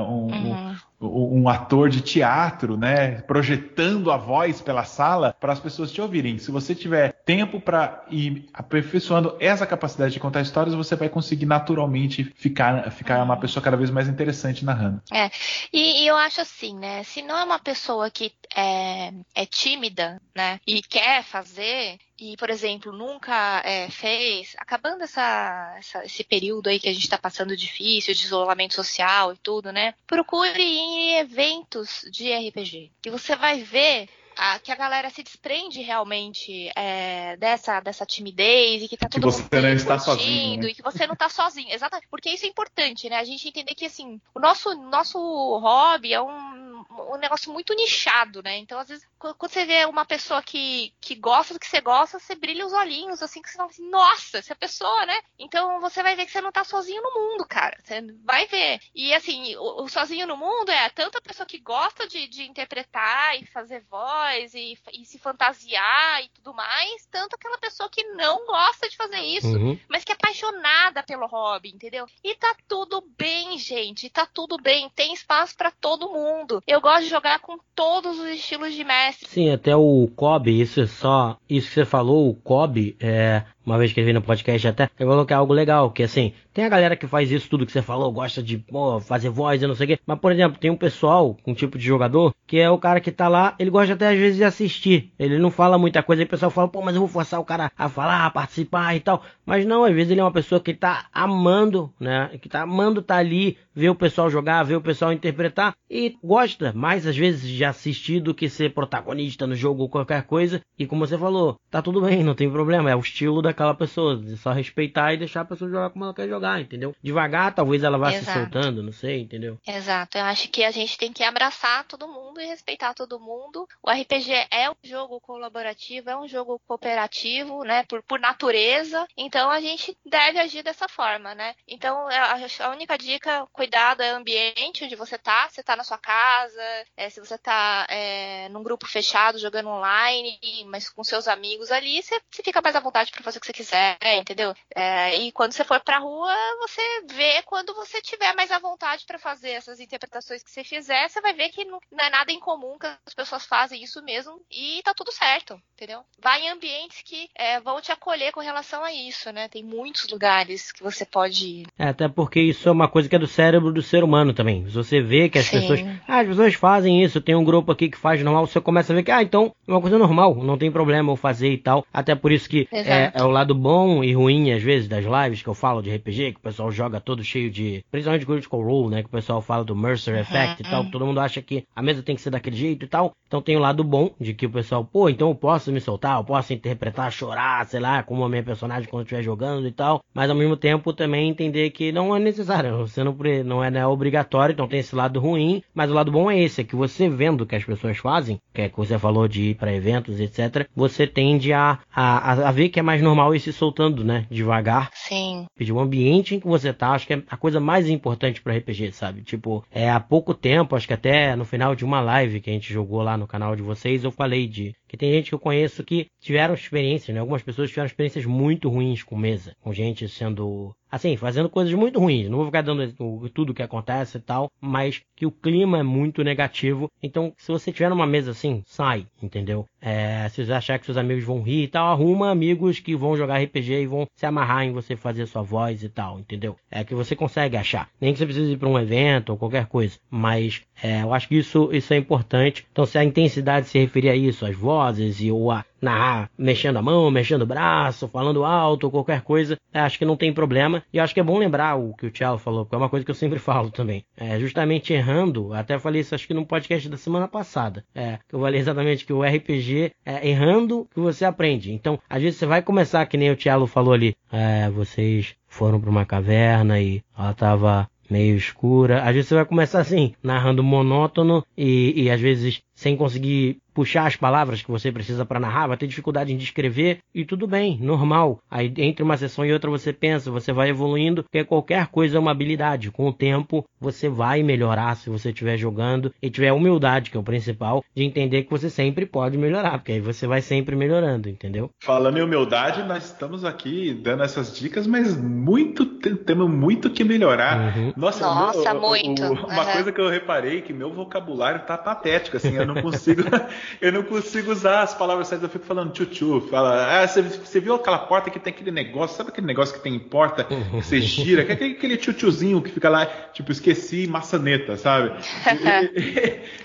um, uhum. Um ator de teatro, né, projetando a voz pela sala para as pessoas te ouvirem. Se você tiver tempo para ir aperfeiçoando essa capacidade de contar histórias, você vai conseguir naturalmente ficar, ficar uma pessoa cada vez mais interessante narrando. É, e, e eu acho assim, né, se não é uma pessoa que é, é tímida, né, e quer fazer, e, por exemplo, nunca é, fez, acabando essa, essa, esse período aí que a gente está passando difícil, de isolamento social e tudo, né? Procure em eventos de RPG. E você vai ver a, que a galera se desprende realmente é, dessa, dessa timidez e que tá todo que você não está sozinho, né? e que você não tá sozinho. Exatamente. Porque isso é importante, né? A gente entender que assim, o nosso, nosso hobby é um, um negócio muito nichado, né? Então, às vezes, quando você vê uma pessoa que, que gosta do que você gosta, você brilha os olhinhos, assim, que você fala assim, nossa, essa pessoa, né? Então você vai ver que você não tá sozinho no mundo, cara. Você vai ver. E assim, o, o sozinho no mundo é tanto a pessoa que gosta de, de interpretar e fazer voz voz e, e, se fantasiar e tudo mais, tanto aquela pessoa que não gosta de fazer isso, uhum. mas que é apaixonada pelo hobby, entendeu? E tá tudo bem, gente, tá tudo bem, tem espaço para todo mundo. Eu gosto de jogar com todos os estilos de mestre. Sim, até o Kobe, isso é só, isso que você falou, o Kobe, é, uma vez que ele veio no podcast até, eu coloquei algo legal, que assim, tem a galera que faz isso tudo que você falou, gosta de pô, fazer voz e não sei o quê. Mas, por exemplo, tem um pessoal, um tipo de jogador, que é o cara que tá lá, ele gosta até às vezes de assistir. Ele não fala muita coisa, e o pessoal fala, pô, mas eu vou forçar o cara a falar, a participar e tal. Mas não, às vezes ele é uma pessoa que tá amando, né? Que tá amando tá ali, ver o pessoal jogar, ver o pessoal interpretar e gosta mais às vezes de assistir do que ser protagonista no jogo ou qualquer coisa. E como você falou, tá tudo bem, não tem problema, é o estilo daquela pessoa, é só respeitar e deixar a pessoa jogar como ela quer jogar entendeu? Devagar, talvez ela vá Exato. se soltando, não sei, entendeu? Exato. Eu acho que a gente tem que abraçar todo mundo e respeitar todo mundo. O RPG é um jogo colaborativo, é um jogo cooperativo, né? Por, por natureza. Então a gente deve agir dessa forma, né? Então a, única dica, cuidado é o ambiente onde você tá. Você tá na sua casa, é, se você tá é, num grupo fechado jogando online, mas com seus amigos ali, você, você fica mais à vontade para fazer que você quiser, entendeu? É, e quando você for pra rua, você vê quando você tiver mais à vontade para fazer essas interpretações que você fizer, você vai ver que não, é nada incomum que as pessoas fazem isso mesmo e tá tudo certo, entendeu? Vai em ambientes que é, vão te acolher com relação a isso, né? Tem muitos lugares que você pode ir. É, até porque isso é uma coisa que é do cérebro do ser humano também. Você vê que as Sim. pessoas. Ah, as pessoas fazem isso, tem um grupo aqui que faz normal, você começa a ver que, ah, então é uma coisa normal, não tem problema eu fazer e tal. Até por isso que é, é, o lado bom e ruim, às vezes, das lives que eu falo de RPG, que o pessoal joga todo cheio de. Principalmente Critical Role, né? Que o pessoal fala do Mercer Effect uhum, e tal. Uhum. Todo mundo acha que a mesa tem que ser daquele jeito e tal. Então tem o lado bom de que o pessoal, pô, então eu posso me soltar, eu posso interpretar, chorar, sei lá, como a minha personagem quando estiver jogando e tal. Mas ao mesmo tempo também entender que não é necessário, você não, não é né, obrigatório, então tem esse lado ruim. Mas o lado bom é esse, é que você vendo o que as pessoas fazem, que é que você falou de ir para eventos, etc., você tende a, a, a ver que é mais normal ir se soltando, né? Devagar. Sim. Um ambiente em que você tá, acho que é a coisa mais importante para RPG, sabe? Tipo, é há pouco tempo, acho que até no final de uma live que a gente jogou lá no canal de vocês, eu falei de que tem gente que eu conheço que tiveram experiências, né? Algumas pessoas tiveram experiências muito ruins com mesa, com gente sendo assim, fazendo coisas muito ruins. Não vou ficar dando tudo o que acontece e tal, mas que o clima é muito negativo. Então, se você tiver numa mesa assim, sai, entendeu? É, se você achar que seus amigos vão rir e tal, arruma amigos que vão jogar RPG e vão se amarrar em você fazer sua voz e tal, entendeu? É que você consegue achar. Nem que você precise ir para um evento ou qualquer coisa, mas é, eu acho que isso, isso é importante. Então, se a intensidade se referir a isso, as vozes e ou a narrar mexendo a mão, mexendo o braço, falando alto, qualquer coisa, é, acho que não tem problema. E acho que é bom lembrar o que o Thiago falou, porque é uma coisa que eu sempre falo também. É, justamente errando, até falei isso acho que no podcast da semana passada, é, que eu falei exatamente que o RPG é errando que você aprende. Então, às vezes você vai começar, que nem o Thiago falou ali, é, vocês foram para uma caverna e ela tava meio escura. Às vezes você vai começar assim, narrando monótono e, e às vezes sem conseguir puxar as palavras que você precisa para narrar, vai ter dificuldade em descrever e tudo bem, normal. Aí entre uma sessão e outra você pensa, você vai evoluindo, porque qualquer coisa é uma habilidade. Com o tempo você vai melhorar se você estiver jogando e tiver humildade, que é o principal, de entender que você sempre pode melhorar, porque aí você vai sempre melhorando, entendeu? Falando em humildade, nós estamos aqui dando essas dicas, mas muito temos muito que melhorar. Uhum. Nossa, Nossa meu, muito. Uma uhum. coisa que eu reparei que meu vocabulário tá patético, assim, eu não consigo eu não consigo usar as palavras certas, eu fico falando tchutchu. Fala, ah, você, você, viu aquela porta que tem aquele negócio, sabe aquele negócio que tem porta, que você gira, que é aquele, aquele tchutchuzinho que fica lá, tipo, esqueci maçaneta, sabe?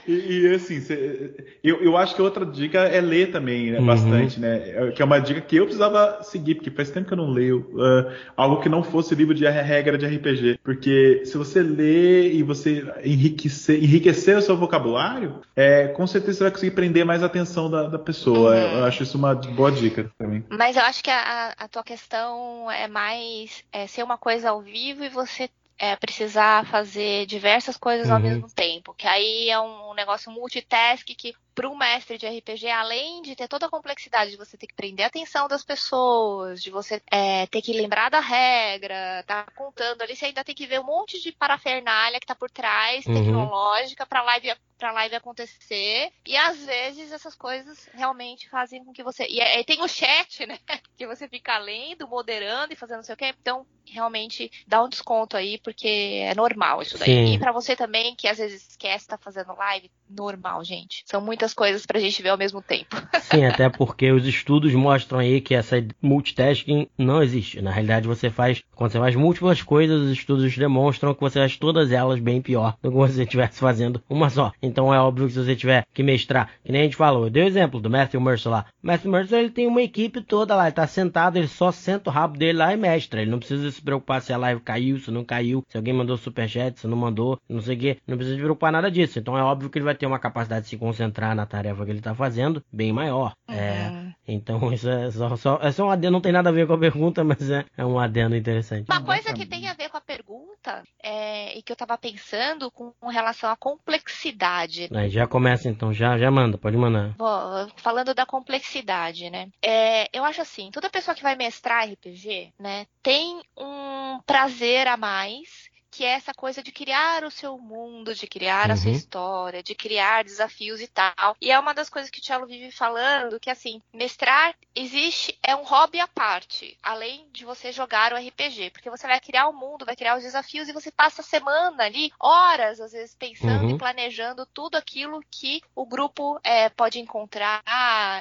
E, e, e assim, você, eu, eu acho que outra dica é ler também, né, uhum. bastante, né? É, que é uma dica que eu precisava seguir, porque faz tempo que eu não leio uh, algo que não fosse livro de regra de RPG. Porque se você lê e você enriquecer, enriquecer o seu vocabulário, é, com certeza você vai conseguir prender mais a atenção da, da pessoa. Uhum. Eu acho isso uma boa dica também. Mas eu acho que a, a tua questão é mais é, ser uma coisa ao vivo e você é, precisar fazer diversas coisas uhum. ao mesmo tempo. Que aí é um negócio multitask que para um mestre de RPG, além de ter toda a complexidade de você ter que prender a atenção das pessoas, de você é, ter que lembrar da regra, tá contando ali, você ainda tem que ver um monte de parafernália que tá por trás, uhum. tecnológica, pra live, pra live acontecer. E às vezes essas coisas realmente fazem com que você. E aí tem o chat, né? Que você fica lendo, moderando e fazendo não sei o quê. Então, realmente dá um desconto aí, porque é normal isso daí. Sim. E para você também, que às vezes esquece tá fazendo live, normal, gente. São muitas coisas pra gente ver ao mesmo tempo. Sim, até porque os estudos mostram aí que essa multitasking não existe. Na realidade, você faz, quando você faz múltiplas coisas, os estudos demonstram que você faz todas elas bem pior do que você estivesse fazendo uma só. Então é óbvio que se você tiver que mestrar, que nem a gente falou, eu dei o exemplo do Matthew Mercer lá. O Matthew Mercer, ele tem uma equipe toda lá, ele tá sentado, ele só senta o rabo dele lá e mestra. Ele não precisa se preocupar se a live caiu, se não caiu, se alguém mandou superchat, se não mandou, não sei o que. Não precisa se preocupar nada disso. Então é óbvio que ele vai ter uma capacidade de se concentrar na tarefa que ele está fazendo bem maior. Uhum. É, então isso é só, só, é só um adendo, não tem nada a ver com a pergunta, mas é, é um adendo interessante. Uma coisa que tem a ver com a pergunta é, e que eu estava pensando com relação à complexidade. Aí já começa então, já, já manda, pode mandar. Bom, falando da complexidade, né? É, eu acho assim, toda pessoa que vai mestrar RPG, né, tem um prazer a mais que é essa coisa de criar o seu mundo, de criar uhum. a sua uhum. história, de criar desafios e tal. E é uma das coisas que o Cello vive falando, que assim, mestrar existe, é um hobby à parte, além de você jogar o RPG, porque você vai criar o mundo, vai criar os desafios e você passa a semana ali, horas, às vezes, pensando uhum. e planejando tudo aquilo que o grupo é, pode encontrar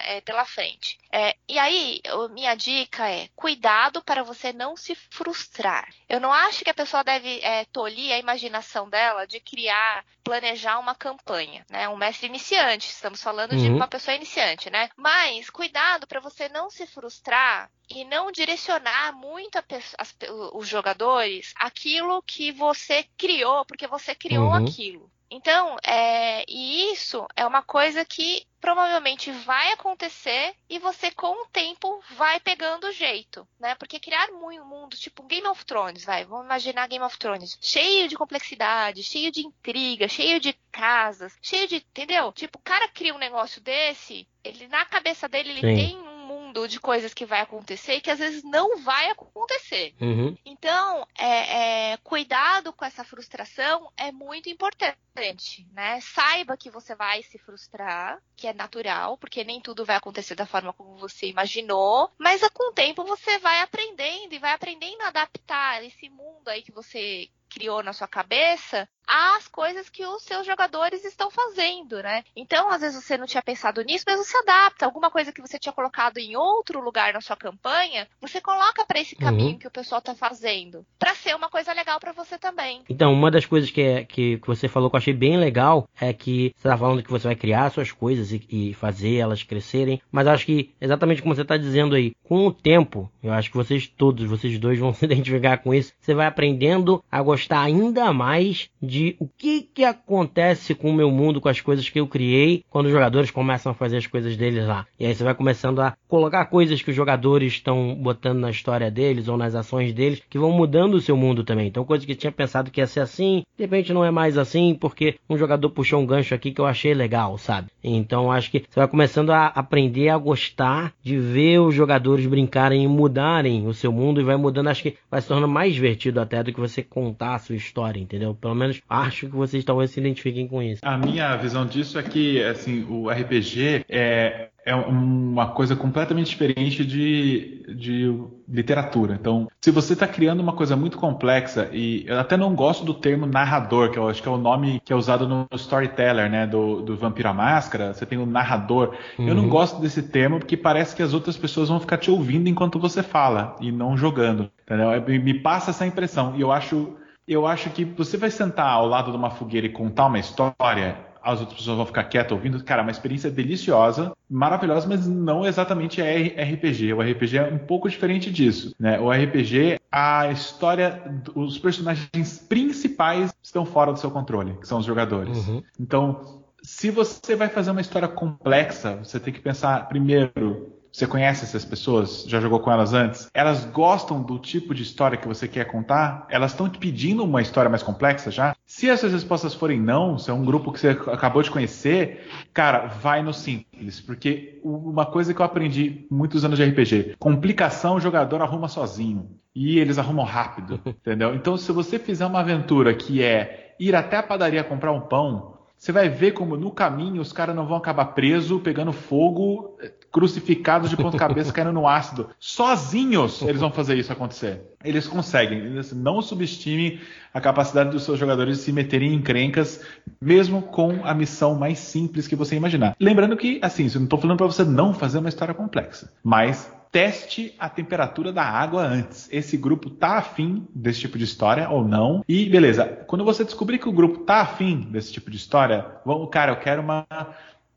é, pela frente. É, e aí, minha dica é, cuidado para você não se frustrar. Eu não acho que a pessoa deve é, tolir a imaginação dela de criar, planejar uma campanha, né? Um mestre iniciante, estamos falando uhum. de uma pessoa iniciante, né? Mas cuidado para você não se frustrar e não direcionar muito as, os jogadores aquilo que você criou, porque você criou uhum. aquilo. Então, é, e isso é uma coisa que provavelmente vai acontecer e você com o tempo vai pegando o jeito, né? Porque criar um mundo tipo Game of Thrones, vai, vamos imaginar Game of Thrones, cheio de complexidade, cheio de intriga, cheio de casas, cheio de, entendeu? Tipo, o cara cria um negócio desse, ele na cabeça dele ele Sim. tem mundo de coisas que vai acontecer e que às vezes não vai acontecer. Uhum. Então, é, é, cuidado com essa frustração é muito importante, né? Saiba que você vai se frustrar, que é natural, porque nem tudo vai acontecer da forma como você imaginou, mas com o tempo você vai aprendendo e vai aprendendo a adaptar esse mundo aí que você criou na sua cabeça às coisas que os seus jogadores estão fazendo, né? Então, às vezes você não tinha pensado nisso, mas você adapta. Alguma coisa que você tinha colocado em outro lugar na sua campanha, você coloca para esse caminho uhum. que o pessoal tá fazendo, para ser uma coisa legal para você também. Então, uma das coisas que, é, que, que, você falou que eu achei bem legal é que você tá falando que você vai criar suas coisas e, e fazer elas crescerem, mas acho que exatamente como você tá dizendo aí, com o tempo, eu acho que vocês todos, vocês dois vão se identificar com isso, você vai aprendendo a gostar ainda mais de de o que que acontece com o meu mundo, com as coisas que eu criei, quando os jogadores começam a fazer as coisas deles lá. E aí você vai começando a colocar coisas que os jogadores estão botando na história deles ou nas ações deles, que vão mudando o seu mundo também. Então, coisas que tinha pensado que ia ser assim, de repente não é mais assim, porque um jogador puxou um gancho aqui que eu achei legal, sabe? Então, acho que você vai começando a aprender a gostar de ver os jogadores brincarem e mudarem o seu mundo e vai mudando, acho que vai se tornando mais divertido até do que você contar a sua história, entendeu? Pelo menos acho que vocês talvez se identifiquem com isso. A minha visão disso é que, assim, o RPG é é uma coisa completamente diferente de, de literatura. Então, se você está criando uma coisa muito complexa, e eu até não gosto do termo narrador, que eu acho que é o nome que é usado no storyteller, né, do, do Vampiro à Máscara, você tem o narrador. Uhum. Eu não uhum. gosto desse termo porque parece que as outras pessoas vão ficar te ouvindo enquanto você fala e não jogando. Entendeu? Me passa essa impressão. E eu acho eu acho que você vai sentar ao lado de uma fogueira e contar uma história, as outras pessoas vão ficar quietas ouvindo. Cara, uma experiência deliciosa, maravilhosa, mas não exatamente é RPG. O RPG é um pouco diferente disso. Né? O RPG, a história, os personagens principais estão fora do seu controle, que são os jogadores. Uhum. Então, se você vai fazer uma história complexa, você tem que pensar primeiro você conhece essas pessoas? Já jogou com elas antes? Elas gostam do tipo de história que você quer contar? Elas estão te pedindo uma história mais complexa já? Se essas respostas forem não, se é um grupo que você acabou de conhecer, cara, vai no simples. Porque uma coisa que eu aprendi muitos anos de RPG: complicação o jogador arruma sozinho. E eles arrumam rápido, entendeu? Então, se você fizer uma aventura que é ir até a padaria comprar um pão, você vai ver como no caminho os caras não vão acabar preso, pegando fogo, crucificados de ponta cabeça, caindo no ácido. Sozinhos eles vão fazer isso acontecer. Eles conseguem. Eles não subestime a capacidade dos seus jogadores de se meterem em encrencas, mesmo com a missão mais simples que você imaginar. Lembrando que, assim, eu não estou falando para você não fazer uma história complexa, mas teste a temperatura da água antes. Esse grupo tá afim desse tipo de história ou não? E beleza, quando você descobrir que o grupo tá afim desse tipo de história, vamos, cara, eu quero uma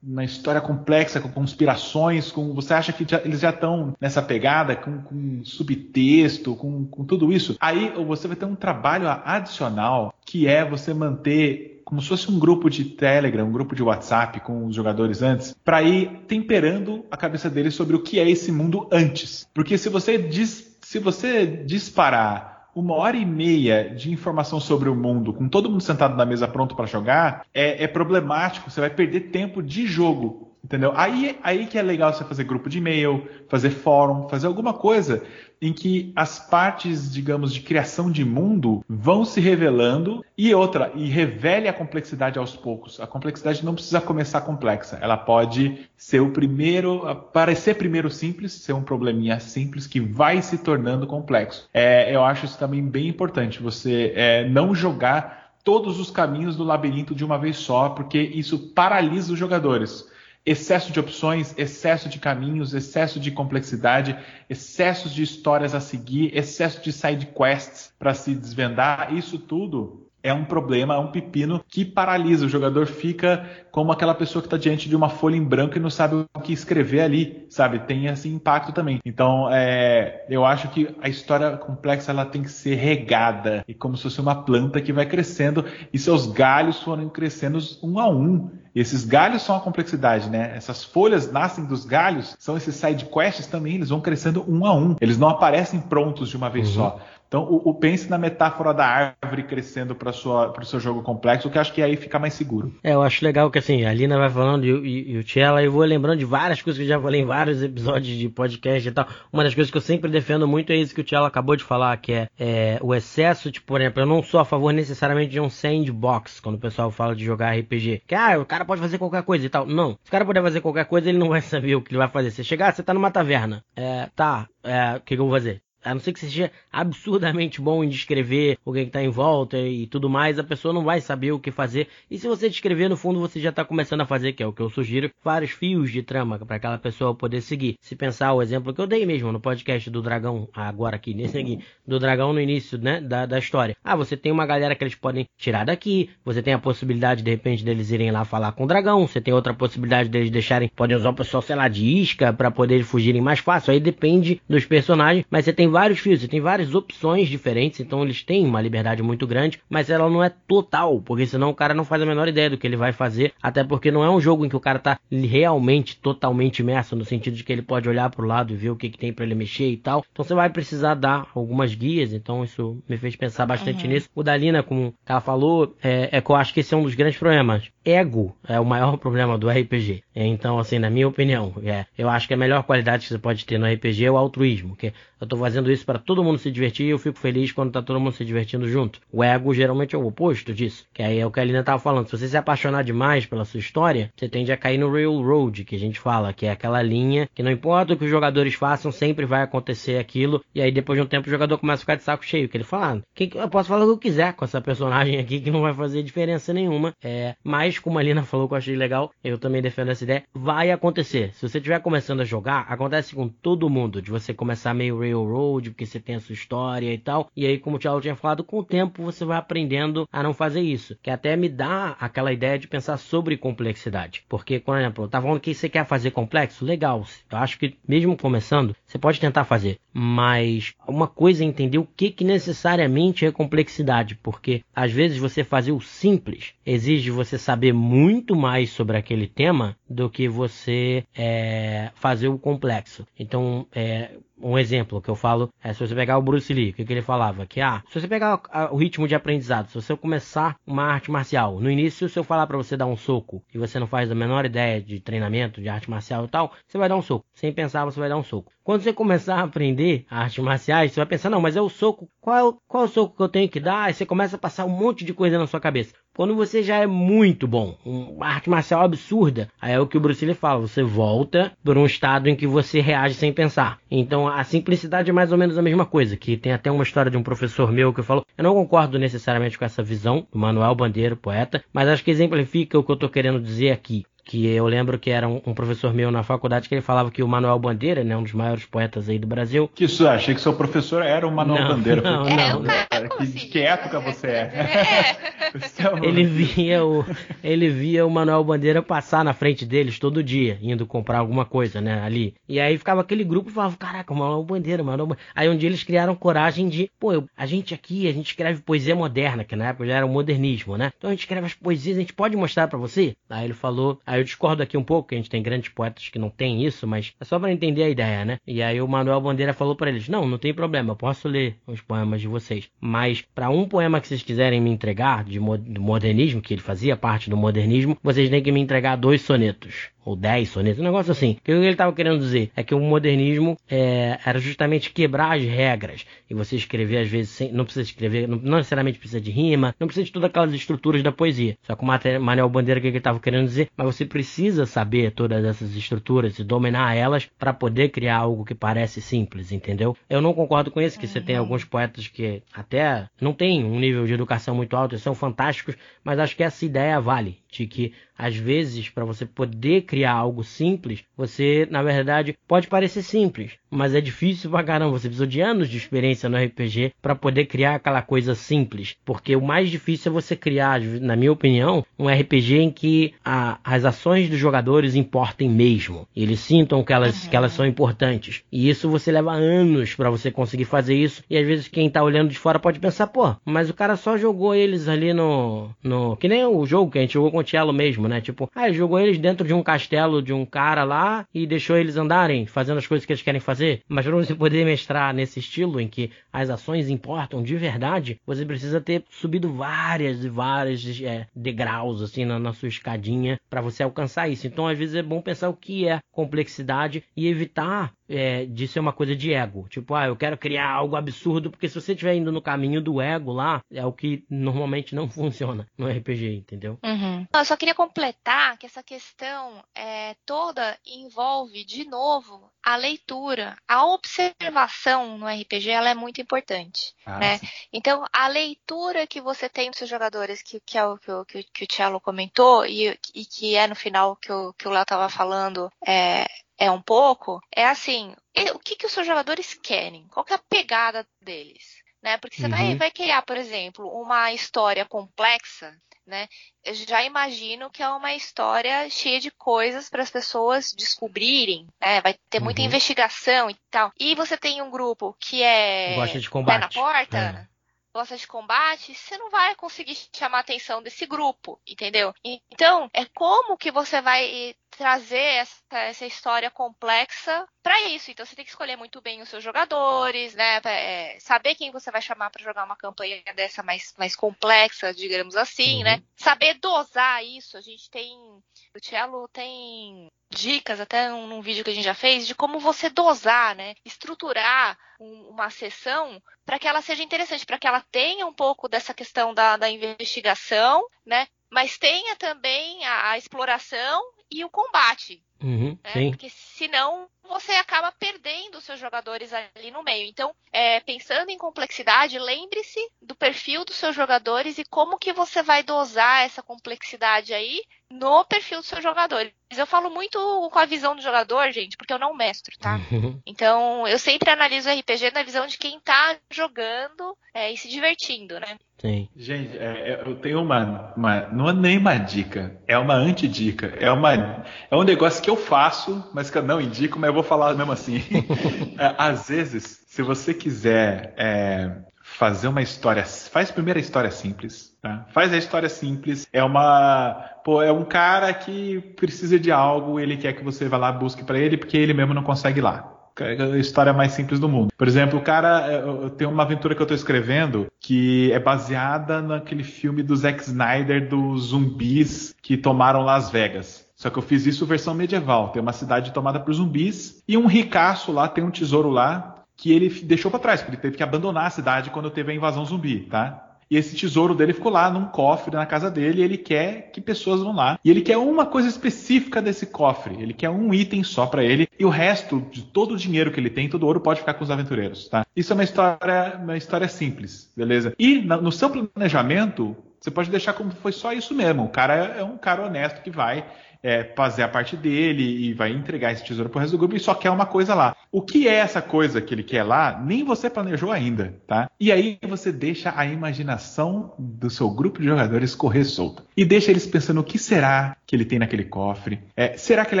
uma história complexa, com conspirações, com você acha que já, eles já estão nessa pegada, com, com subtexto, com, com, tudo isso, aí você vai ter um trabalho adicional que é você manter como se fosse um grupo de Telegram, um grupo de WhatsApp com os jogadores antes, para ir temperando a cabeça deles sobre o que é esse mundo antes. Porque se você diz, se você disparar uma hora e meia de informação sobre o mundo, com todo mundo sentado na mesa pronto para jogar, é, é problemático. Você vai perder tempo de jogo Entendeu? Aí, aí que é legal você fazer grupo de e-mail, fazer fórum, fazer alguma coisa em que as partes, digamos, de criação de mundo vão se revelando e outra, e revele a complexidade aos poucos. A complexidade não precisa começar complexa, ela pode ser o primeiro, parecer primeiro simples, ser um probleminha simples que vai se tornando complexo. É, eu acho isso também bem importante, você é, não jogar todos os caminhos do labirinto de uma vez só, porque isso paralisa os jogadores excesso de opções, excesso de caminhos, excesso de complexidade, excessos de histórias a seguir, excesso de side quests para se desvendar, isso tudo é um problema, é um pepino que paralisa. O jogador fica como aquela pessoa que está diante de uma folha em branco e não sabe o que escrever ali, sabe? Tem esse impacto também. Então, é, eu acho que a história complexa ela tem que ser regada e como se fosse uma planta que vai crescendo e seus galhos foram crescendo um a um. E esses galhos são a complexidade, né? Essas folhas nascem dos galhos, são esses side quests também, eles vão crescendo um a um. Eles não aparecem prontos de uma vez uhum. só. Então, o, o, pense na metáfora da árvore crescendo para o seu jogo complexo, que acho que aí fica mais seguro. É, eu acho legal que assim, a Lina vai falando e, e, e o Tchela, eu vou lembrando de várias coisas que eu já falei em vários episódios de podcast e tal. Uma das coisas que eu sempre defendo muito é isso que o Tchela acabou de falar, que é, é, o excesso, tipo, por exemplo, eu não sou a favor necessariamente de um sandbox, quando o pessoal fala de jogar RPG. Que, ah, o cara pode fazer qualquer coisa e tal. Não, se o cara puder fazer qualquer coisa, ele não vai saber o que ele vai fazer. Você chegar, você tá numa taverna. É, tá, é, o que, que eu vou fazer? A não ser que seja absurdamente bom em descrever o que está em volta e tudo mais, a pessoa não vai saber o que fazer. E se você descrever, no fundo, você já está começando a fazer, que é o que eu sugiro, vários fios de trama para aquela pessoa poder seguir. Se pensar o exemplo que eu dei mesmo no podcast do Dragão, agora aqui, nesse aqui, do Dragão no início, né, da, da história. Ah, você tem uma galera que eles podem tirar daqui, você tem a possibilidade, de repente, deles irem lá falar com o dragão, você tem outra possibilidade deles deixarem, podem usar o pessoal, sei lá, de isca para poder fugirem mais fácil. Aí depende dos personagens, mas você tem tem vários fios, tem várias opções diferentes, então eles têm uma liberdade muito grande, mas ela não é total, porque senão o cara não faz a menor ideia do que ele vai fazer, até porque não é um jogo em que o cara tá realmente totalmente imerso, no sentido de que ele pode olhar para o lado e ver o que, que tem para ele mexer e tal. Então você vai precisar dar algumas guias, então isso me fez pensar bastante uhum. nisso. O Dalina, como ela falou, é, é que eu acho que esse é um dos grandes problemas. Ego é o maior problema do RPG. Então, assim, na minha opinião, é, eu acho que a melhor qualidade que você pode ter no RPG é o altruísmo, que eu tô fazendo isso para todo mundo se divertir e eu fico feliz quando tá todo mundo se divertindo junto. O ego geralmente é o oposto disso, que aí é o que a Lina tava falando. Se você se apaixonar demais pela sua história, você tende a cair no railroad, que a gente fala, que é aquela linha que não importa o que os jogadores façam, sempre vai acontecer aquilo, e aí depois de um tempo o jogador começa a ficar de saco cheio, que ele fala, ah, que, eu posso falar o que eu quiser com essa personagem aqui que não vai fazer diferença nenhuma. É, mas como a Lina falou que eu achei legal, eu também defendo essa ideia, vai acontecer. Se você estiver começando a jogar, acontece com todo mundo, de você começar meio railroad, porque você tem a sua história e tal. E aí, como o Thiago tinha falado, com o tempo você vai aprendendo a não fazer isso. Que até me dá aquela ideia de pensar sobre complexidade. Porque, por exemplo, tá falando que você quer fazer complexo? Legal. Eu acho que mesmo começando, você pode tentar fazer. Mas uma coisa é entender o que, que necessariamente é complexidade. Porque às vezes você fazer o simples exige você saber muito mais sobre aquele tema do que você é, fazer o complexo. Então, é, um exemplo que eu falo é se você pegar o Bruce Lee, o que, que ele falava? Que ah, se você pegar o ritmo de aprendizado, se você começar uma arte marcial, no início, se eu falar para você dar um soco e você não faz a menor ideia de treinamento, de arte marcial e tal, você vai dar um soco. Sem pensar, você vai dar um soco. Quando você começar a aprender artes marciais, você vai pensar, não, mas é o soco. Qual é qual é o soco que eu tenho que dar? Aí você começa a passar um monte de coisa na sua cabeça. Quando você já é muito bom, uma arte marcial absurda, aí é o que o Bruce Lee fala, você volta para um estado em que você reage sem pensar. Então a simplicidade é mais ou menos a mesma coisa, que tem até uma história de um professor meu que falou, eu não concordo necessariamente com essa visão do Manuel Bandeira, poeta, mas acho que exemplifica o que eu estou querendo dizer aqui que eu lembro que era um, um, professor meu na faculdade que ele falava que o Manuel Bandeira, né, um dos maiores poetas aí do Brasil. Que isso, achei que seu professor era o Manuel não, Bandeira. Não, não, é, não. Cara, que, que época você é. é. ele via o ele via o Manuel Bandeira passar na frente deles todo dia, indo comprar alguma coisa, né, ali. E aí ficava aquele grupo e falava, caraca, o Manuel Bandeira, Manuel Bandeira. Aí um dia eles criaram coragem de, pô, eu, a gente aqui, a gente escreve poesia moderna, que na época já era o modernismo, né? Então a gente escreve as poesias, a gente pode mostrar para você? Aí ele falou, aí eu discordo aqui um pouco, que a gente tem grandes poetas que não tem isso, mas é só para entender a ideia, né? E aí o Manuel Bandeira falou para eles: "Não, não tem problema, eu posso ler os poemas de vocês, mas para um poema que vocês quiserem me entregar de modernismo, que ele fazia parte do modernismo, vocês têm que me entregar dois sonetos." Ou 10 sonetos, um negócio assim. O que ele estava querendo dizer é que o modernismo é, era justamente quebrar as regras. E você escrever, às vezes, sem, não precisa escrever, não, não, necessariamente precisa de rima, não precisa de todas aquelas estruturas da poesia. Só que o Manuel Bandeira, o que ele estava querendo dizer, mas você precisa saber todas essas estruturas e dominar elas para poder criar algo que parece simples, entendeu? Eu não concordo com isso, que você tem uhum. alguns poetas que até não têm um nível de educação muito alto e são fantásticos, mas acho que essa ideia vale, de que às vezes, para você poder criar algo simples, você, na verdade, pode parecer simples, mas é difícil pra caramba. Você precisa de anos de experiência no RPG para poder criar aquela coisa simples. Porque o mais difícil é você criar, na minha opinião, um RPG em que a, as ações dos jogadores importem mesmo. Eles sintam que elas, uhum. que elas são importantes. E isso você leva anos para você conseguir fazer isso. E às vezes quem tá olhando de fora pode pensar, pô, mas o cara só jogou eles ali no. no que nem o jogo que a gente jogou com o Tielo mesmo né? Tipo, ah, jogou eles dentro de um castelo de um cara lá e deixou eles andarem, fazendo as coisas que eles querem fazer. Mas para você poder mestrar nesse estilo em que as ações importam de verdade, você precisa ter subido várias e várias é, degraus assim na, na sua escadinha para você alcançar isso. Então, às vezes é bom pensar o que é complexidade e evitar é, de ser uma coisa de ego. Tipo, ah, eu quero criar algo absurdo, porque se você estiver indo no caminho do ego lá, é o que normalmente não funciona no RPG, entendeu? Uhum. Eu só queria completar que essa questão é, toda envolve, de novo, a leitura. A observação no RPG ela é muito importante. Ah, né? Então, a leitura que você tem dos seus jogadores, que, que é o que, o, que, o Cello comentou, e, e que é no final que o, que o Léo estava falando, é, é um pouco, é assim, o que, que os seus jogadores querem? Qual que é a pegada deles? Né? Porque você uhum. vai, vai criar, por exemplo, uma história complexa né? Eu já imagino que é uma história cheia de coisas para as pessoas descobrirem, né? Vai ter muita uhum. investigação e tal. E você tem um grupo que é gosta de combate, pé na porta. É gosta de combate, você não vai conseguir chamar a atenção desse grupo, entendeu? Então, é como que você vai trazer essa, essa história complexa para isso. Então, você tem que escolher muito bem os seus jogadores, né? É, saber quem você vai chamar para jogar uma campanha dessa mais, mais complexa, digamos assim, né? uhum. né? Saber dosar isso. A gente tem. O Cello tem dicas, até num vídeo que a gente já fez, de como você dosar, né? Estruturar um, uma sessão para que ela seja interessante, para que ela tenha um pouco dessa questão da, da investigação, né? Mas tenha também a, a exploração e o combate. Uhum, né? Porque senão você acaba perdendo os seus jogadores ali no meio. Então, é, pensando em complexidade, lembre-se do perfil dos seus jogadores e como que você vai dosar essa complexidade aí no perfil dos seus jogadores. Eu falo muito com a visão do jogador, gente, porque eu não mestro, tá? Então, eu sempre analiso o RPG na visão de quem tá jogando é, e se divertindo, né? Sim. Gente, é, é, eu tenho uma, uma. Não é nem uma dica, é uma antidica. É, uma, é um negócio que eu faço, mas que eu não indico, mas eu vou falar mesmo assim. É, às vezes, se você quiser é, fazer uma história. Faz primeiro a história simples. Tá? Faz a história simples. É uma. Pô, é um cara que precisa de algo, ele quer que você vá lá busque para ele, porque ele mesmo não consegue lá a história mais simples do mundo. Por exemplo, o cara é, tem uma aventura que eu estou escrevendo que é baseada naquele filme do Zack Snyder dos zumbis que tomaram Las Vegas. Só que eu fiz isso versão medieval. Tem uma cidade tomada por zumbis e um ricaço lá tem um tesouro lá que ele deixou para trás, porque ele teve que abandonar a cidade quando teve a invasão zumbi, tá? E esse tesouro dele ficou lá num cofre na casa dele e ele quer que pessoas vão lá. E ele quer uma coisa específica desse cofre. Ele quer um item só para ele e o resto de todo o dinheiro que ele tem, todo o ouro pode ficar com os aventureiros, tá? Isso é uma história, uma história simples, beleza? E no seu planejamento, você pode deixar como foi só isso mesmo. O cara é um cara honesto que vai é, fazer a parte dele e vai entregar esse tesouro pro resto do grupo e só quer uma coisa lá. O que é essa coisa que ele quer lá, nem você planejou ainda, tá? E aí você deixa a imaginação do seu grupo de jogadores correr solta. E deixa eles pensando o que será que ele tem naquele cofre. É, será que ele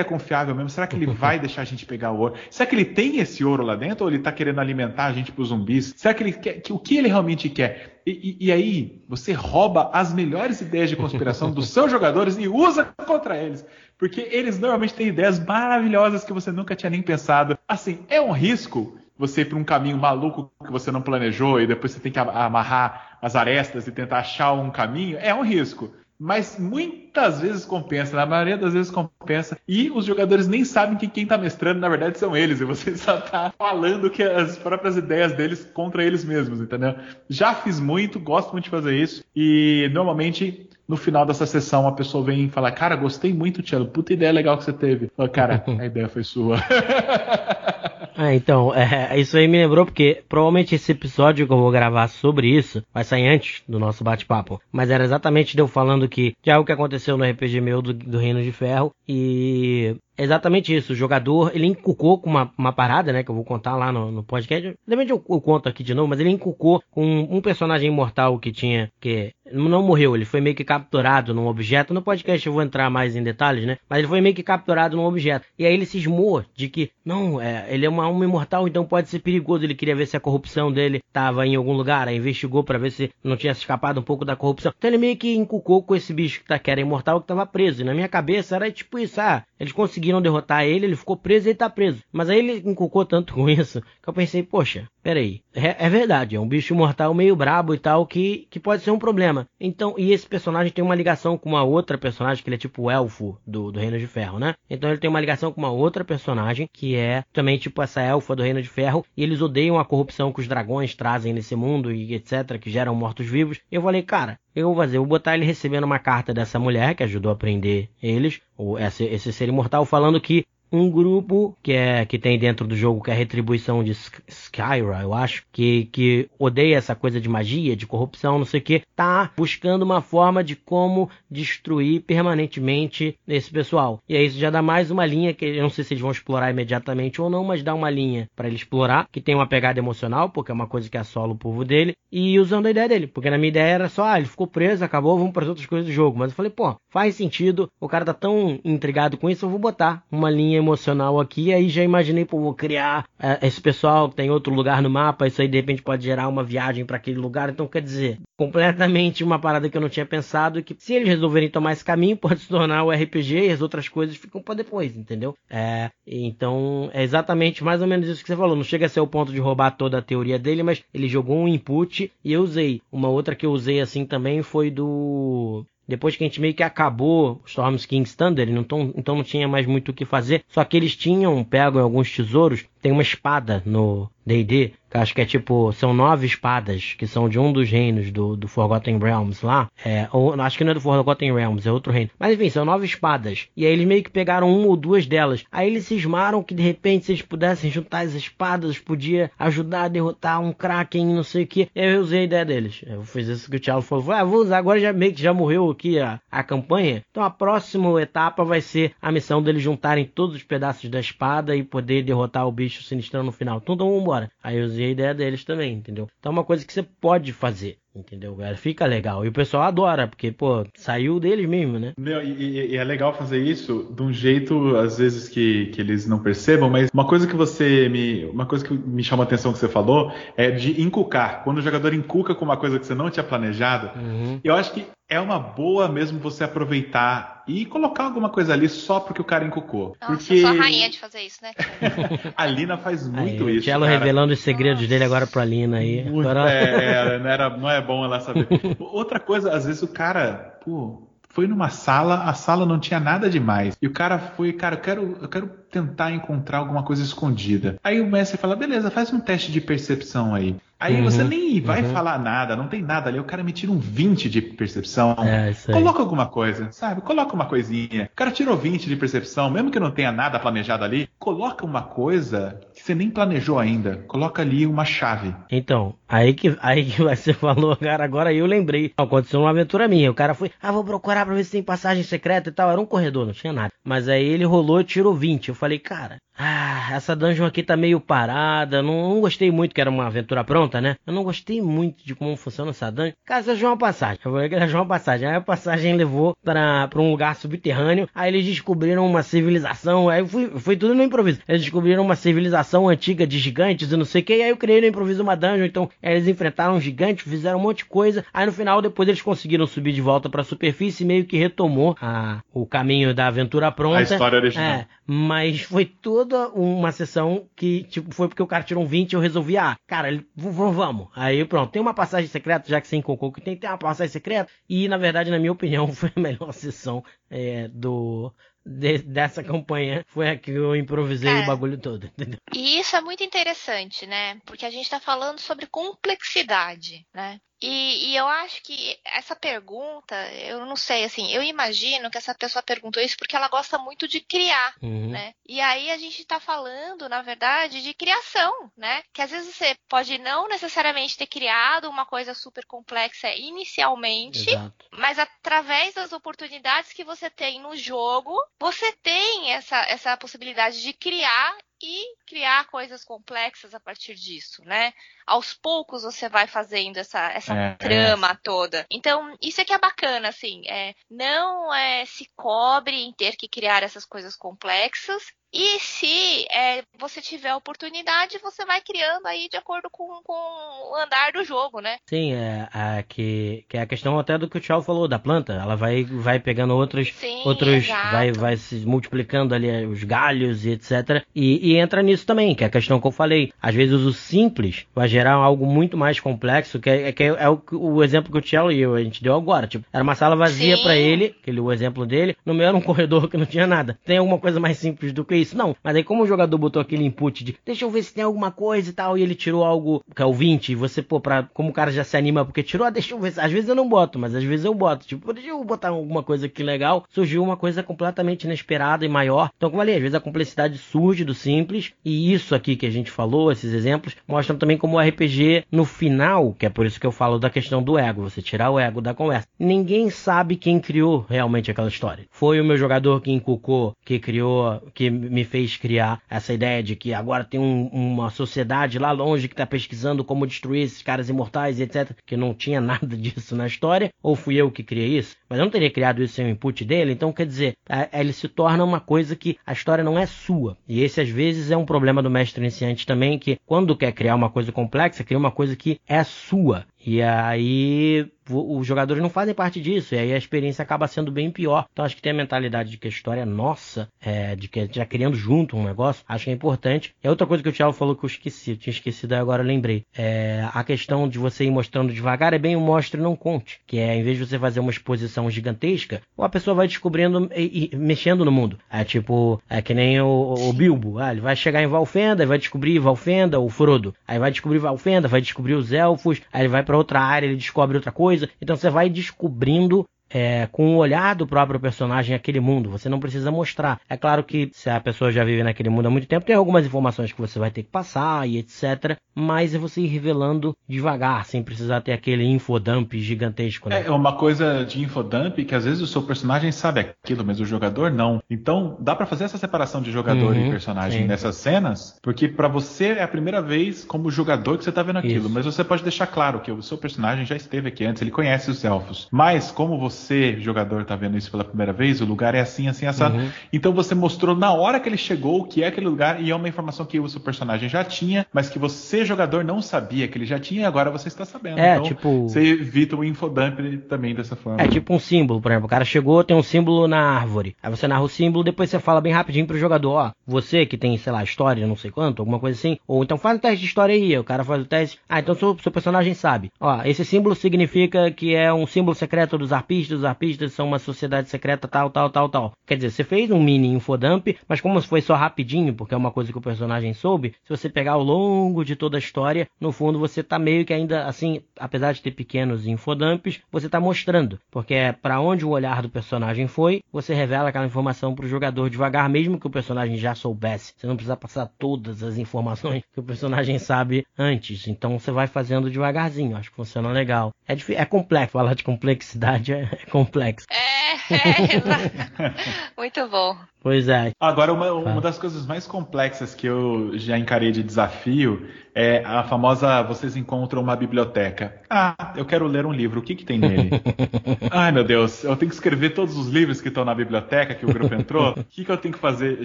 é confiável mesmo? Será que ele vai deixar a gente pegar o ouro? Será que ele tem esse ouro lá dentro ou ele tá querendo alimentar a gente pros zumbis? Será que ele quer. Que, o que ele realmente quer? E, e, e, aí, você rouba as melhores ideias de conspiração dos seus jogadores e usa contra eles. Porque eles normalmente têm ideias maravilhosas que você nunca tinha nem pensado. Assim, é um risco você ir para um caminho maluco que você não planejou e depois você tem que amarrar as arestas e tentar achar um caminho. É um risco mas muitas vezes compensa, na maioria das vezes compensa, e os jogadores nem sabem que quem está mestrando na verdade são eles, e você só está falando que as próprias ideias deles contra eles mesmos, entendeu? Já fiz muito, gosto muito de fazer isso, e normalmente no final dessa sessão a pessoa vem falar, cara, gostei muito, Tiago, puta ideia legal que você teve. Fala, cara, a ideia foi sua. Ah, então, é, isso aí me lembrou porque provavelmente esse episódio que eu vou gravar sobre isso vai sair antes do nosso bate-papo. Mas era exatamente eu falando que de algo que aconteceu no RPG meu do, do Reino de Ferro e exatamente isso. O jogador, ele encucou com uma, uma parada, né? Que eu vou contar lá no, no podcast. Realmente eu, eu, conto aqui de novo, mas ele encucou com um, um, personagem imortal que tinha. que não morreu, ele foi meio que capturado num objeto. No podcast eu vou entrar mais em detalhes, né? Mas ele foi meio que capturado num objeto. E aí ele cismou de que, não, é, ele é uma alma imortal, então pode ser perigoso. Ele queria ver se a corrupção dele estava em algum lugar. Aí investigou para ver se não tinha escapado um pouco da corrupção. Então ele meio que encucou com esse bicho que, tá, que era imortal que estava preso. E na minha cabeça era tipo isso, ah, eles conseguiram derrotar ele, ele ficou preso e ele tá preso. Mas aí ele encucou tanto com isso que eu pensei, poxa, peraí, é, é verdade, é um bicho mortal meio brabo e tal que, que pode ser um problema. Então, e esse personagem tem uma ligação com uma outra personagem, que ele é tipo o elfo do, do Reino de Ferro, né? Então ele tem uma ligação com uma outra personagem, que é também tipo essa elfa do Reino de Ferro, e eles odeiam a corrupção que os dragões trazem nesse mundo e etc, que geram mortos-vivos. Eu falei, cara, eu vou fazer? Eu vou botar ele recebendo uma carta dessa mulher que ajudou a prender eles, ou esse, esse ser imortal, falando que um grupo que é que tem dentro do jogo que é a retribuição de Skyra, eu acho, que, que odeia essa coisa de magia, de corrupção, não sei o que, tá buscando uma forma de como destruir permanentemente esse pessoal. E aí isso já dá mais uma linha que eu não sei se eles vão explorar imediatamente ou não, mas dá uma linha para ele explorar, que tem uma pegada emocional, porque é uma coisa que assola o povo dele, e usando a ideia dele, porque na minha ideia era só, ah, ele ficou preso, acabou, vamos para as outras coisas do jogo. Mas eu falei, pô, faz sentido, o cara tá tão intrigado com isso, eu vou botar uma linha emocional aqui, aí já imaginei, pô, vou criar é, esse pessoal que tem outro lugar no mapa, isso aí de repente pode gerar uma viagem para aquele lugar, então quer dizer, completamente uma parada que eu não tinha pensado, que se eles resolverem tomar esse caminho, pode se tornar o RPG e as outras coisas ficam para depois, entendeu? É, então, é exatamente mais ou menos isso que você falou, não chega a ser o ponto de roubar toda a teoria dele, mas ele jogou um input e eu usei. Uma outra que eu usei assim também foi do depois que a gente meio que acabou Storm's King's Thunder, não tão, então não tinha mais muito o que fazer. Só que eles tinham, pegam alguns tesouros, tem uma espada no D&D, que acho que é tipo, são nove espadas, que são de um dos reinos do, do Forgotten Realms lá. É, ou, acho que não é do Forgotten Realms, é outro reino. Mas enfim, são nove espadas. E aí eles meio que pegaram uma ou duas delas. Aí eles cismaram que de repente, se eles pudessem juntar as espadas, podia ajudar a derrotar um Kraken, não sei o que. Eu usei a ideia deles. Eu fiz isso que o Thiago falou. Ah, vou usar, agora já meio que já morreu aqui a, a campanha. Então a próxima etapa vai ser a missão deles juntarem todos os pedaços da espada e poder derrotar o bicho sinistrão no final. Então, então vamos embora. Aí eu usei a ideia deles também, entendeu? Então é uma coisa que você pode fazer. Entendeu, galera? Fica legal. E o pessoal adora, porque, pô, saiu deles mesmo, né? Meu, e, e, é legal fazer isso de um jeito, às vezes, que, que eles não percebam, mas uma coisa que você me. Uma coisa que me chama a atenção que você falou é de inculcar. Quando o jogador inculca com uma coisa que você não tinha planejado, uhum. eu acho que é uma boa mesmo você aproveitar e colocar alguma coisa ali só porque o cara encucou. Nossa, porque... eu sou a rainha de fazer isso, né? a Lina faz muito aí, isso. Cello revelando os segredos Nossa. dele agora pra Lina aí. Muito, agora... é, é, não, era, não é bom ela saber. Outra coisa, às vezes o cara, pô, foi numa sala, a sala não tinha nada demais. E o cara foi, cara, eu quero, eu quero tentar encontrar alguma coisa escondida. Aí o mestre fala, beleza, faz um teste de percepção aí. Aí uhum, você nem vai uhum. falar nada, não tem nada ali. O cara me tira um 20 de percepção. É, Coloca alguma coisa, sabe? Coloca uma coisinha. O cara tirou 20 de percepção, mesmo que não tenha nada planejado ali, coloca uma coisa que você nem planejou ainda. Coloca ali uma chave. Então, aí que, aí que você falou, cara, agora eu lembrei. Aconteceu uma aventura minha. O cara foi, ah, vou procurar pra ver se tem passagem secreta e tal. Era um corredor, não tinha nada. Mas aí ele rolou tirou 20. Eu falei, cara, ah, essa dungeon aqui tá meio parada. Não, não, gostei muito, que era uma aventura pronta, né? Eu não gostei muito de como funciona essa dungeon. Cara, você achou uma passagem. Eu vou achou uma passagem. Aí a passagem levou pra, pra um lugar subterrâneo. Aí eles descobriram uma civilização. Aí fui, foi tudo no improviso. Eles descobriram uma civilização antiga de gigantes e não sei o que. E aí eu criei no improviso uma dungeon. Então eles enfrentaram um gigante, fizeram um monte de coisa. Aí no final, depois eles conseguiram subir de volta pra superfície. Meio que retomou a, o caminho da aventura pronta. A história original. É, mas foi toda uma sessão que, tipo, foi porque o cara tirou um 20 e eu resolvi, ah, cara, vamos. Aí pronto, tem uma passagem secreta, já que você encocou que tem, tem uma passagem secreta. E, na verdade, na minha opinião, foi a melhor sessão é, do, de, dessa campanha foi a que eu improvisei é. o bagulho todo, entendeu? E isso é muito interessante, né? Porque a gente está falando sobre complexidade, né? E, e, eu acho que essa pergunta, eu não sei, assim, eu imagino que essa pessoa perguntou isso porque ela gosta muito de criar, uhum. né? E aí a gente está falando, na verdade, de criação, né? Que às vezes você pode não necessariamente ter criado uma coisa super complexa inicialmente, Exato. mas através das oportunidades que você tem no jogo, você tem essa, essa possibilidade de criar e criar coisas complexas a partir disso, né? Aos poucos você vai fazendo essa, essa é, trama é. toda. Então, isso é que é bacana, assim, é, não é, se cobre em ter que criar essas coisas complexas, e se é, você tiver oportunidade, você vai criando aí de acordo com, com o andar do jogo, né? Sim, é, é, que, que é a questão até do que o Tchau falou da planta. Ela vai, vai pegando outros, Sim, outros vai, vai se multiplicando ali os galhos e etc. E, e, entra nisso também, que é a questão que eu falei. Às vezes o simples vai gerar algo muito mais complexo, que é, que é, é o, o, exemplo que o Tchau e eu, a gente deu agora. Tipo, era uma sala vazia para ele, aquele o exemplo dele, no meio era um corredor que não tinha nada. Tem alguma coisa mais simples do que isso. Não, mas aí como o jogador botou aquele input de deixa eu ver se tem alguma coisa e tal, e ele tirou algo que é o 20, e você, pô, pra, como o cara já se anima porque tirou, ah, deixa eu ver. Às vezes eu não boto, mas às vezes eu boto. Tipo, deixa eu botar alguma coisa aqui legal. Surgiu uma coisa completamente inesperada e maior. Então, como eu falei, às vezes a complexidade surge do simples, e isso aqui que a gente falou, esses exemplos, mostram também como o RPG, no final, que é por isso que eu falo da questão do ego, você tirar o ego da conversa. Ninguém sabe quem criou realmente aquela história. Foi o meu jogador que inculcou, que criou, que me fez criar essa ideia de que agora tem um, uma sociedade lá longe que está pesquisando como destruir esses caras imortais etc. Que não tinha nada disso na história. Ou fui eu que criei isso? Mas eu não teria criado isso sem o input dele. Então, quer dizer, ele se torna uma coisa que a história não é sua. E esse, às vezes, é um problema do mestre iniciante também, que quando quer criar uma coisa complexa, cria uma coisa que é sua. E aí os jogadores não fazem parte disso, e aí a experiência acaba sendo bem pior. Então acho que tem a mentalidade de que a história é nossa, é, de que a gente já criando junto um negócio, acho que é importante. É outra coisa que o Thiago falou que eu esqueci, eu tinha esquecido e agora lembrei. É, a questão de você ir mostrando devagar é bem o mostre e não conte, que é em vez de você fazer uma exposição gigantesca, a pessoa vai descobrindo e, e mexendo no mundo. É tipo, é que nem o, o Bilbo, ah, ele vai chegar em Valfenda, vai descobrir Valfenda, o Frodo, aí vai descobrir Valfenda, vai descobrir os elfos, aí ele vai para outra área, ele descobre outra coisa. Então você vai descobrindo é, com o olhar do próprio personagem aquele mundo. Você não precisa mostrar. É claro que se a pessoa já vive naquele mundo há muito tempo, tem algumas informações que você vai ter que passar e etc. Mas é você ir revelando devagar, sem precisar ter aquele infodump gigantesco. Né? É uma coisa de infodump que às vezes o seu personagem sabe aquilo, mas o jogador não. Então dá para fazer essa separação de jogador uhum, e personagem sim. nessas cenas, porque para você é a primeira vez como jogador que você tá vendo aquilo. Isso. Mas você pode deixar claro que o seu personagem já esteve aqui antes, ele conhece os elfos. Mas como você você, jogador, tá vendo isso pela primeira vez, o lugar é assim, assim, assado. Uhum. Então você mostrou na hora que ele chegou o que é aquele lugar e é uma informação que o seu personagem já tinha, mas que você, jogador, não sabia que ele já tinha e agora você está sabendo. É, então, tipo. Você evita o infodump também dessa forma. É tipo um símbolo, por exemplo. O cara chegou, tem um símbolo na árvore. Aí você narra o símbolo, depois você fala bem rapidinho pro jogador, ó. Você que tem, sei lá, história, não sei quanto, alguma coisa assim. Ou então faz o teste de história aí. O cara faz o teste. Ah, então seu, seu personagem sabe. Ó, esse símbolo significa que é um símbolo secreto dos arpistas. Os arpistas são uma sociedade secreta tal, tal, tal, tal. Quer dizer, você fez um mini infodump, mas como foi só rapidinho, porque é uma coisa que o personagem soube, se você pegar ao longo de toda a história, no fundo você tá meio que ainda assim, apesar de ter pequenos infodumps, você tá mostrando, porque é para onde o olhar do personagem foi, você revela aquela informação para o jogador devagar, mesmo que o personagem já soubesse. Você não precisa passar todas as informações que o personagem sabe antes. Então você vai fazendo devagarzinho, acho que funciona legal. É, é complexo, falar de complexidade é complexo. É, é, muito bom. Pois é. Agora, uma, uma das coisas mais complexas que eu já encarei de desafio é a famosa vocês encontram uma biblioteca. Ah, eu quero ler um livro, o que, que tem nele? Ai, meu Deus, eu tenho que escrever todos os livros que estão na biblioteca que o grupo entrou? O que, que eu tenho que fazer?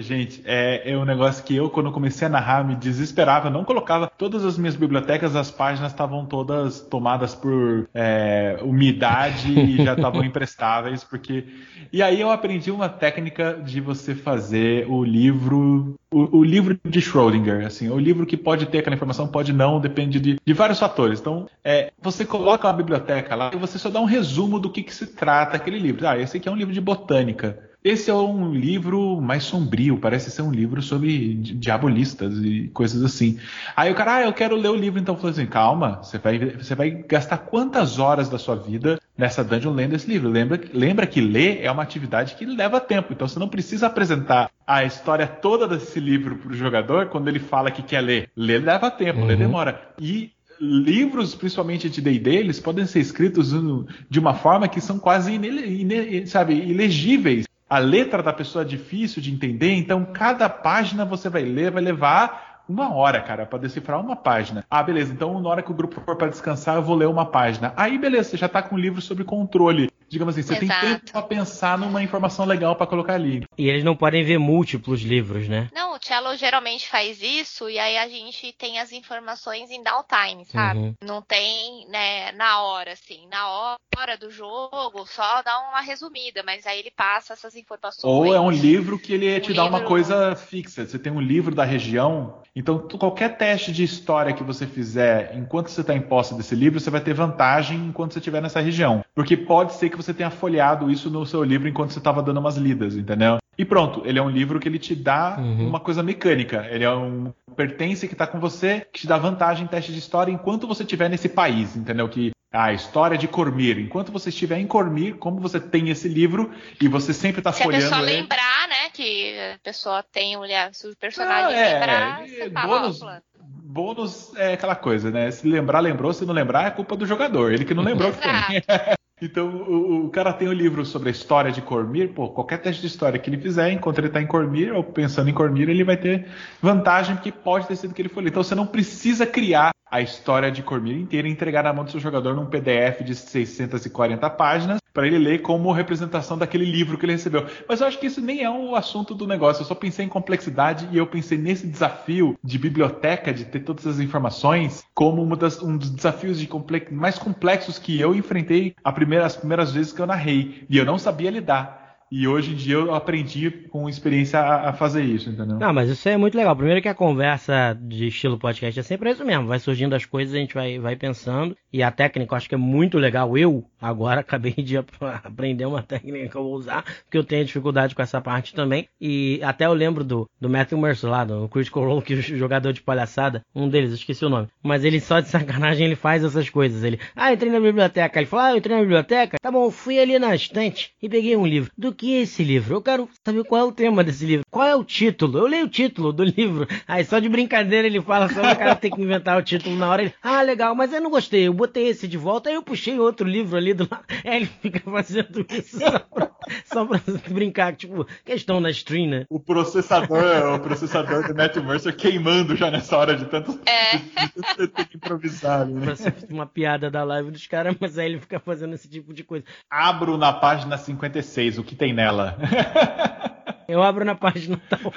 Gente, é, é um negócio que eu, quando comecei a narrar, me desesperava. Eu não colocava todas as minhas bibliotecas, as páginas estavam todas tomadas por é, umidade e já estavam imprestáveis, porque. E aí eu aprendi uma técnica de você fazer o livro o, o, livro de Schrödinger, assim, o livro que pode ter aquela informação, pode não, depende de, de vários fatores. Então, é, você coloca uma biblioteca lá e você só dá um resumo do que, que se trata aquele livro. Ah, esse aqui é um livro de botânica. Esse é um livro mais sombrio, parece ser um livro sobre diabolistas e coisas assim. Aí o cara, ah, eu quero ler o livro, então falou assim, calma, você vai, você vai gastar quantas horas da sua vida nessa dungeon lendo esse livro? Lembra, lembra que ler é uma atividade que leva tempo, então você não precisa apresentar a história toda desse livro para o jogador quando ele fala que quer ler. Ler leva tempo, uhum. ler demora. E livros, principalmente de D&D, eles podem ser escritos de uma forma que são quase sabe, ilegíveis a letra da pessoa é difícil de entender, então cada página você vai ler vai levar uma hora, cara, para decifrar uma página. Ah, beleza, então na hora que o grupo for para descansar, eu vou ler uma página. Aí, beleza, você já tá com um livro sobre controle. Digamos assim, você Exato. tem tempo para pensar numa informação legal para colocar ali. E eles não podem ver múltiplos livros, né? Não, o Cello geralmente faz isso e aí a gente tem as informações em downtime, sabe? Uhum. Não tem, né, na hora, assim. Na hora do jogo, só dá uma resumida, mas aí ele passa essas informações. Ou é um livro que ele um te livro... dá uma coisa fixa. Você tem um livro da região então, qualquer teste de história que você fizer enquanto você está em posse desse livro, você vai ter vantagem enquanto você estiver nessa região. Porque pode ser que você tenha folheado isso no seu livro enquanto você estava dando umas lidas, entendeu? e pronto. Ele é um livro que ele te dá uhum. uma coisa mecânica. Ele é um pertence que está com você, que te dá vantagem em teste de história enquanto você estiver nesse país, entendeu? Que a história de Cormir. Enquanto você estiver em Cormir, como você tem esse livro e você sempre está folheando. Se a pessoa ele... lembrar, né, que a pessoa tem o personagem ah, é, lembrar, é, você bônus, bônus é aquela coisa, né? Se lembrar, lembrou. Se não lembrar, é culpa do jogador. Ele que não lembrou que tem. Então, o, o, cara tem um livro sobre a história de Cormir, pô, qualquer teste de história que ele fizer, enquanto ele está em Cormir, ou pensando em Cormir, ele vai ter vantagem, porque pode ter sido que ele foi. Então, você não precisa criar a história de Cormir inteira e entregar na mão do seu jogador num PDF de 640 páginas para ele ler como representação daquele livro que ele recebeu. Mas eu acho que isso nem é o assunto do negócio. Eu só pensei em complexidade e eu pensei nesse desafio de biblioteca, de ter todas as informações, como das, um dos desafios de complex, mais complexos que eu enfrentei primeira, as primeiras vezes que eu narrei. E eu não sabia lidar. E hoje em dia eu aprendi com experiência a, fazer isso, entendeu? Não, mas isso é muito legal. Primeiro que a conversa de estilo podcast é sempre isso mesmo. Vai surgindo as coisas, a gente vai, vai pensando. E a técnica eu acho que é muito legal. Eu, agora, acabei de aprender uma técnica que eu vou usar, porque eu tenho dificuldade com essa parte também. E até eu lembro do, do Matthew Mercer lá, do Critical Role, que o jogador de palhaçada, um deles, esqueci o nome. Mas ele só de sacanagem ele faz essas coisas. Ele, ah, entrei na biblioteca. Ele fala, ah, eu entrei na biblioteca. Tá bom, fui ali na estante e peguei um livro. Do que é esse livro? Eu quero saber qual é o tema desse livro. Qual é o título? Eu leio o título do livro. Aí só de brincadeira ele fala só o cara tem que inventar o título na hora. Ele, ah, legal, mas eu não gostei. Eu botei esse de volta, aí eu puxei outro livro ali do lado. Aí ele fica fazendo isso só pra, só pra brincar, tipo, questão na stream, né? O processador, o processador do Matt Mercer queimando já nessa hora de tanto é. ter que improvisar. Né? Uma piada da live dos caras, mas aí ele fica fazendo esse tipo de coisa. Abro na página 56, o que tem nela? Eu abro na página tal.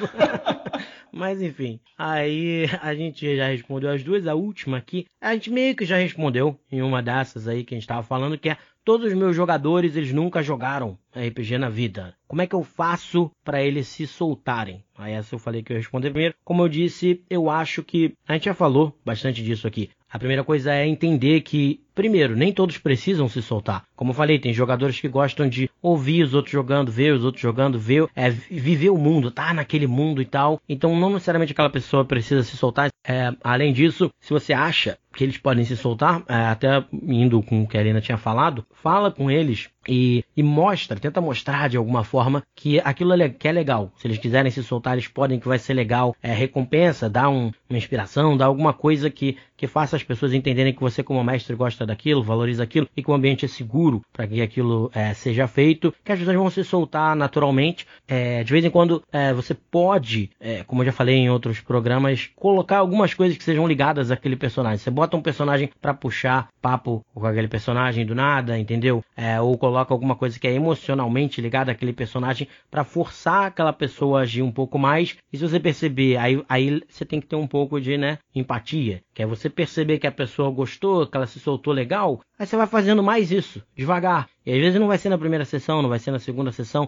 Mas enfim, aí a gente já respondeu as duas. A última aqui, a gente meio que já respondeu em uma dessas aí que a gente estava falando, que é todos os meus jogadores eles nunca jogaram RPG na vida. Como é que eu faço para eles se soltarem? Aí essa eu falei que eu responder primeiro. Como eu disse, eu acho que a gente já falou bastante disso aqui. A primeira coisa é entender que, primeiro, nem todos precisam se soltar. Como eu falei, tem jogadores que gostam de ouvir os outros jogando, ver os outros jogando, ver, é, viver o mundo, tá naquele mundo e tal. Então, não necessariamente aquela pessoa precisa se soltar. É, além disso, se você acha que eles podem se soltar, é, até indo com o que a Helena tinha falado, fala com eles e, e, mostra, tenta mostrar de alguma forma que aquilo é, que é legal. Se eles quiserem se soltar, eles podem, que vai ser legal. É, recompensa, dá um, uma inspiração, dá alguma coisa que, que faça as pessoas entenderem que você, como mestre, gosta daquilo, valoriza aquilo e que o ambiente é seguro para que aquilo é, seja feito, que as pessoas vão se soltar naturalmente. É, de vez em quando, é, você pode, é, como eu já falei em outros programas, colocar algumas coisas que sejam ligadas àquele personagem. Você bota um personagem para puxar papo com aquele personagem do nada, entendeu? É, ou coloca coloca alguma coisa que é emocionalmente ligada àquele personagem para forçar aquela pessoa a agir um pouco mais. E se você perceber, aí, aí você tem que ter um pouco de né, empatia, que é você perceber que a pessoa gostou, que ela se soltou legal, aí você vai fazendo mais isso, devagar. E às vezes não vai ser na primeira sessão, não vai ser na segunda sessão.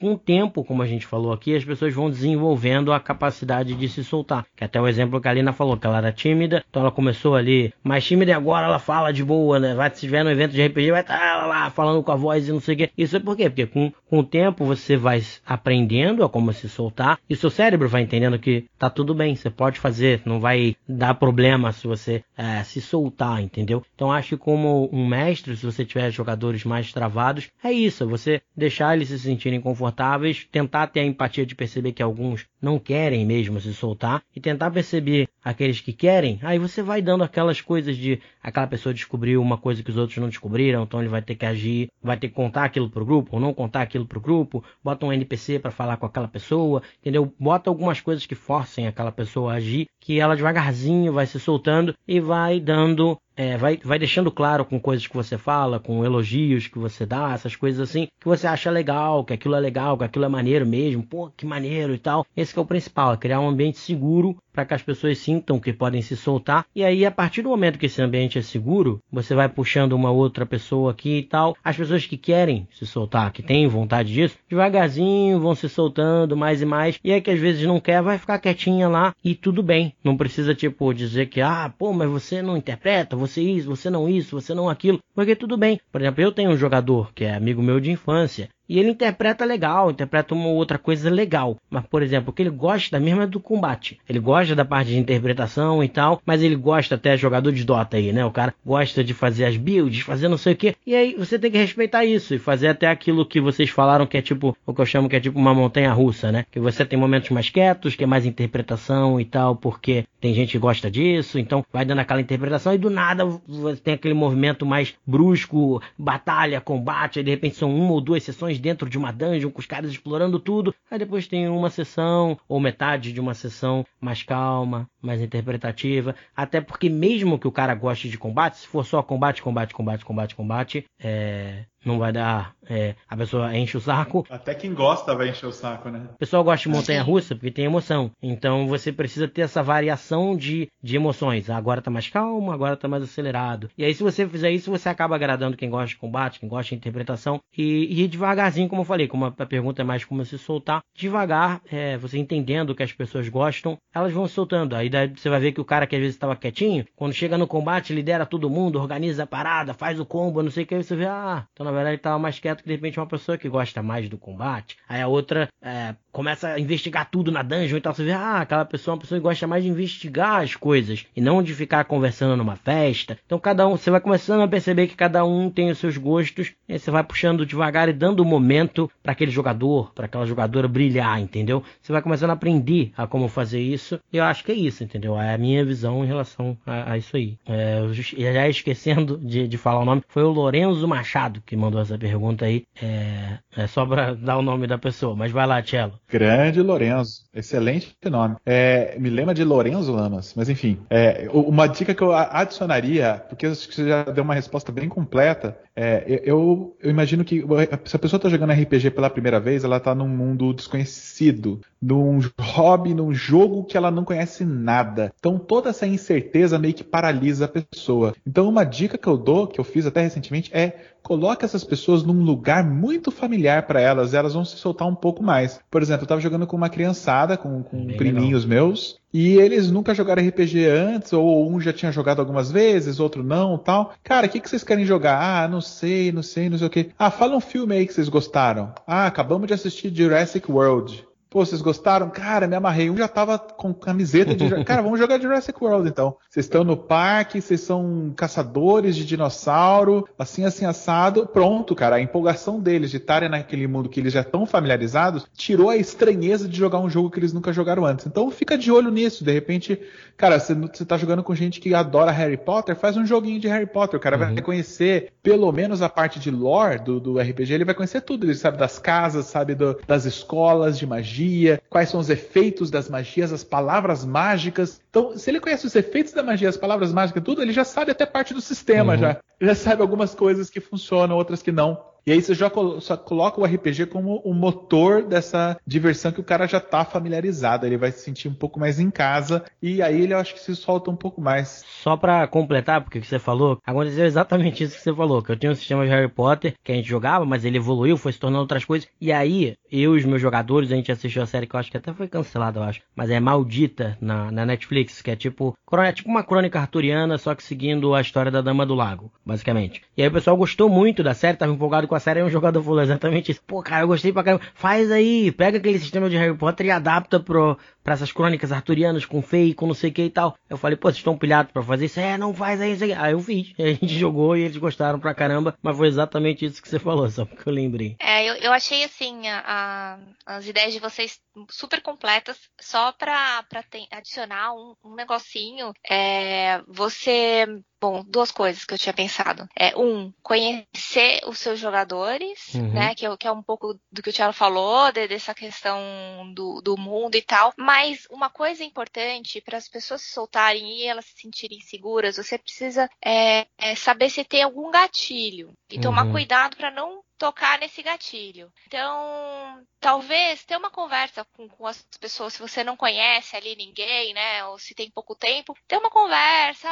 O tempo, como a gente falou aqui, as pessoas vão desenvolvendo a capacidade de se soltar. Que até o exemplo que a Lina falou, que ela era tímida, então ela começou ali mais tímida e agora ela fala de boa, né? Vai, se estiver no evento de RPG, vai estar tá lá falando com a voz e não sei o quê. Isso é por quê? Porque com, com o tempo você vai aprendendo a como se soltar e seu cérebro vai entendendo que tá tudo bem, você pode fazer, não vai dar problema se você é, se soltar, entendeu? Então acho que como um mestre, se você tiver jogadores mais travados, é isso, você deixar eles se sentirem confortáveis, tentar ter a empatia de perceber que alguns não querem mesmo se soltar e tentar perceber aqueles que querem, aí você vai dando aquelas coisas de aquela pessoa descobriu uma coisa que os outros não descobriram, então ele vai ter que agir, vai ter que contar aquilo pro grupo ou não contar aquilo pro grupo, bota um NPC para falar com aquela pessoa, entendeu? Bota algumas coisas que forcem aquela pessoa a agir, que ela devagarzinho vai se soltando e vai dando é, vai, vai deixando claro com coisas que você fala, com elogios que você dá, essas coisas assim, que você acha legal, que aquilo é legal, que aquilo é maneiro mesmo, pô, que maneiro e tal. Esse é o principal, é criar um ambiente seguro para que as pessoas sintam que podem se soltar. E aí, a partir do momento que esse ambiente é seguro, você vai puxando uma outra pessoa aqui e tal. As pessoas que querem se soltar, que têm vontade disso, devagarzinho vão se soltando mais e mais. E aí que às vezes não quer, vai ficar quietinha lá e tudo bem. Não precisa, tipo, dizer que, ah, pô, mas você não interpreta, você isso, você não isso, você não aquilo. Porque tudo bem. Por exemplo, eu tenho um jogador que é amigo meu de infância E ele interpreta legal, interpreta uma outra coisa legal. Mas, por exemplo, o que ele gosta mesmo é do combate. Ele gosta da parte de interpretação e tal, mas ele gosta até jogador de Dota aí, né? O cara gosta de fazer as builds, fazer não sei o que. E aí você tem que respeitar isso e fazer até aquilo que vocês falaram que é tipo, o que eu chamo que é tipo uma montanha russa, né? Que você tem momentos mais quietos, que é mais interpretação e tal, porque tem gente que gosta disso, então vai dando aquela interpretação e do nada você tem aquele movimento mais brusco, batalha, combate, aí de repente são uma ou duas sessões dentro de uma dungeon com os caras explorando tudo, aí depois tem uma sessão ou metade de uma sessão mais calma, mais interpretativa, até porque mesmo que o cara goste de combate, se for só combate, combate, combate, combate, combate, é, não vai dar. É, a pessoa enche o saco. Até quem gosta vai encher o saco, né? O pessoal gosta de montanha russa porque tem emoção. Então você precisa ter essa variação de, de emoções. Agora tá mais calmo, agora tá mais acelerado. E aí, se você fizer isso, você acaba agradando quem gosta de combate, quem gosta de interpretação. E, e devagarzinho, como eu falei, como a pergunta é mais como se soltar, devagar, é, você entendendo o que as pessoas gostam, elas vão se soltando. Aí daí você vai ver que o cara que às vezes estava quietinho, quando chega no combate, lidera todo mundo, organiza a parada, faz o combo, não sei o que, aí você vê, ah, então na verdade estava mais quieto que de repente uma pessoa que gosta mais do combate. Aí a outra é, começa a investigar tudo na dungeon e tal. Você vê, ah, aquela pessoa é uma pessoa que gosta mais de investigar as coisas e não de ficar conversando numa festa. Então cada um, você vai começando a perceber que cada um tem os seus gostos. E você vai puxando devagar e dando o momento para aquele jogador, para aquela jogadora brilhar, entendeu? Você vai começando a aprender a como fazer isso. E eu acho que é isso, entendeu? É a minha visão em relação a, a isso aí. É, já esquecendo de, de falar o nome, foi o Lorenzo Machado que mandou essa pergunta aí. É, é só para dar o nome da pessoa. Mas vai lá, Tchelo. Grande Lorenzo. Excelente nome. É, me lembra de Lorenzo Lamas, mas enfim. É, uma dica que eu adicionaria, porque acho que você já deu uma resposta bem completa. É, eu, eu, imagino que se a pessoa está jogando RPG pela primeira vez, ela está num mundo desconhecido, num hobby, num jogo que ela não conhece nada. Então toda essa incerteza meio que paralisa a pessoa. Então uma dica que eu dou, que eu fiz até recentemente, é coloque essas pessoas num lugar muito familiar para elas, elas vão se soltar um pouco mais. Por exemplo, eu estava jogando com uma criançada, com, com priminhos legal. meus, e eles nunca jogaram RPG antes, ou um já tinha jogado algumas vezes, outro não, tal. Cara, o que, que vocês querem jogar? Ah, não sei, não sei, não sei o que. Ah, fala um filme aí que vocês gostaram. Ah, acabamos de assistir Jurassic World. Pô, vocês gostaram? Cara, me amarrei. Um já tava com camiseta de. Cara, vamos jogar Jurassic World então. Vocês estão no parque, vocês são caçadores de dinossauro, assim, assim, assado. Pronto, cara. A empolgação deles de estarem naquele mundo que eles já estão familiarizados tirou a estranheza de jogar um jogo que eles nunca jogaram antes. Então fica de olho nisso. De repente, cara, você, tá jogando com gente que adora Harry Potter, faz um joguinho de Harry Potter. O cara uhum. vai conhecer pelo menos a parte de lore do, do RPG, ele vai conhecer tudo. Ele sabe das casas, sabe do, das escolas de magia magia, quais são os efeitos das magias, as palavras mágicas. Então, se ele conhece os efeitos da magia, as palavras mágicas, tudo, ele já sabe até parte do sistema uhum. já. Ele já sabe algumas coisas que funcionam, outras que não. E aí você já só coloca o RPG como o motor dessa diversão que o cara já está familiarizado. Ele vai se sentir um pouco mais em casa e aí ele acho que se solta um pouco mais. Só para completar, porque você falou, aconteceu exatamente isso que você falou, que eu tinha um sistema de Harry Potter que a gente jogava, mas ele evoluiu, foi se tornando outras coisas. E aí, eu e os meus jogadores, a gente assistiu a série que eu acho que até foi cancelada, eu acho, mas é Maldita na, na Netflix, que é tipo, é tipo uma crônica arturiana, só que seguindo a história da Dama do Lago, basicamente. E aí o pessoal gostou muito da série, tava empolgado com a série, aí um jogador falou exatamente isso. Pô, cara, eu gostei pra caramba. Faz aí, pega aquele sistema de Harry Potter e adapta pro, pra essas crônicas arturianas com fei, com não sei o que e tal. Eu falei, pô, vocês estão pilhados pra fazer isso? É, não faz aí, isso aí. Aí eu fiz. A gente jogou e eles gostaram pra caramba, mas foi exatamente isso que você falou, só porque eu lembrei. É, eu, eu achei assim, a, a, as ideias de vocês super completas, só pra, pra ter, adicionar um, um negocinho. É, você Bom, duas coisas que eu tinha pensado. É, um, conhecer os seus jogadores, uhum. né? Que, é que, é um pouco do que o Thiago falou, de, dessa questão do, do mundo e tal. Mas uma coisa importante para as pessoas se soltarem e elas se sentirem seguras, você precisa é, é saber se tem algum gatilho. E tomar uhum. cuidado para não tocar nesse gatilho. Então, talvez ter uma conversa com, com, as pessoas, se você não conhece ali ninguém, né? Ou se tem pouco tempo, ter uma conversa,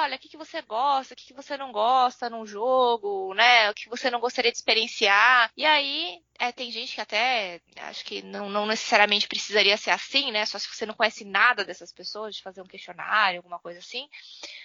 olha, o que, que você gosta, o que, que você não gosta num jogo, né? O que você não gostaria de experienciar. E aí, é, tem gente que até acho que não, não necessariamente precisaria ser assim, né? Só se você não conhece nada dessas pessoas, de fazer um questionário, alguma coisa assim.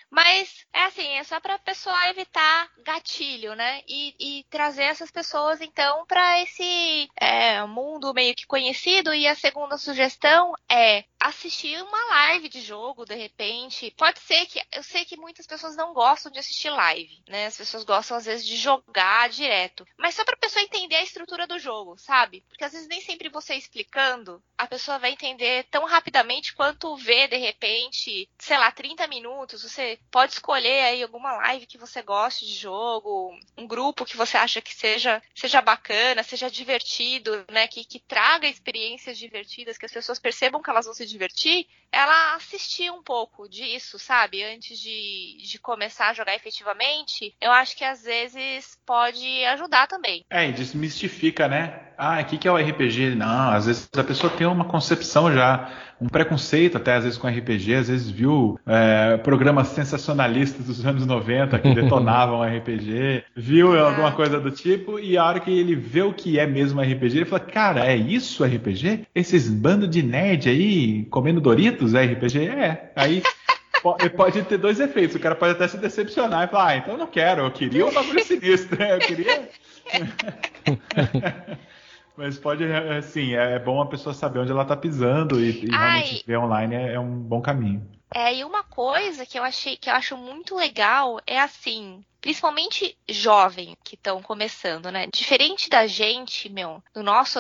Mas é assim, é só pra pessoa evitar gatilho, né? E, e trazer essas pessoas, então, para esse é, mundo meio que conhecido. E a segunda sugestão é assistir uma live de jogo, de repente. Pode ser que. Eu sei que muitas pessoas não gostam de assistir live, né? As pessoas gostam, às vezes, de jogar direto. Mas só pra pessoa entender a estrutura do jogo, sabe? Porque às vezes nem sempre você explicando, a pessoa vai entender tão rapidamente quanto ver, de repente, sei lá, 30 minutos. Você pode escolher aí alguma live que você goste de jogo, um grupo que você acha que seja, seja bacana, seja divertido, né? Que, que traga experiências divertidas, que as pessoas percebam que elas vão se divertir. Ela assistir um pouco disso, sabe? Antes de, de começar a jogar efetivamente, eu acho que às vezes pode ajudar também. É, e desmistifica, né? Ah, o que, que é o RPG? Não, às vezes a pessoa tem uma concepção já, um preconceito até às vezes com RPG, às vezes viu é, programas sensacionalistas dos anos 90 que detonavam RPG, viu alguma coisa do tipo, e a hora que ele vê o que é mesmo RPG, ele fala, cara, é isso RPG? Esses bandos de nerd aí comendo Doritos é RPG? É. Aí pode ter dois efeitos. O cara pode até se decepcionar e falar, ah, então eu não quero, eu queria um bagulho sinistro, né? Eu queria. Mas pode, assim, é bom a pessoa saber onde ela tá pisando e, e realmente ver online é, é, um bom caminho. É, e uma coisa que eu achei que eu acho muito legal é assim, principalmente jovem que estão começando, né? Diferente da gente, meu, do nosso,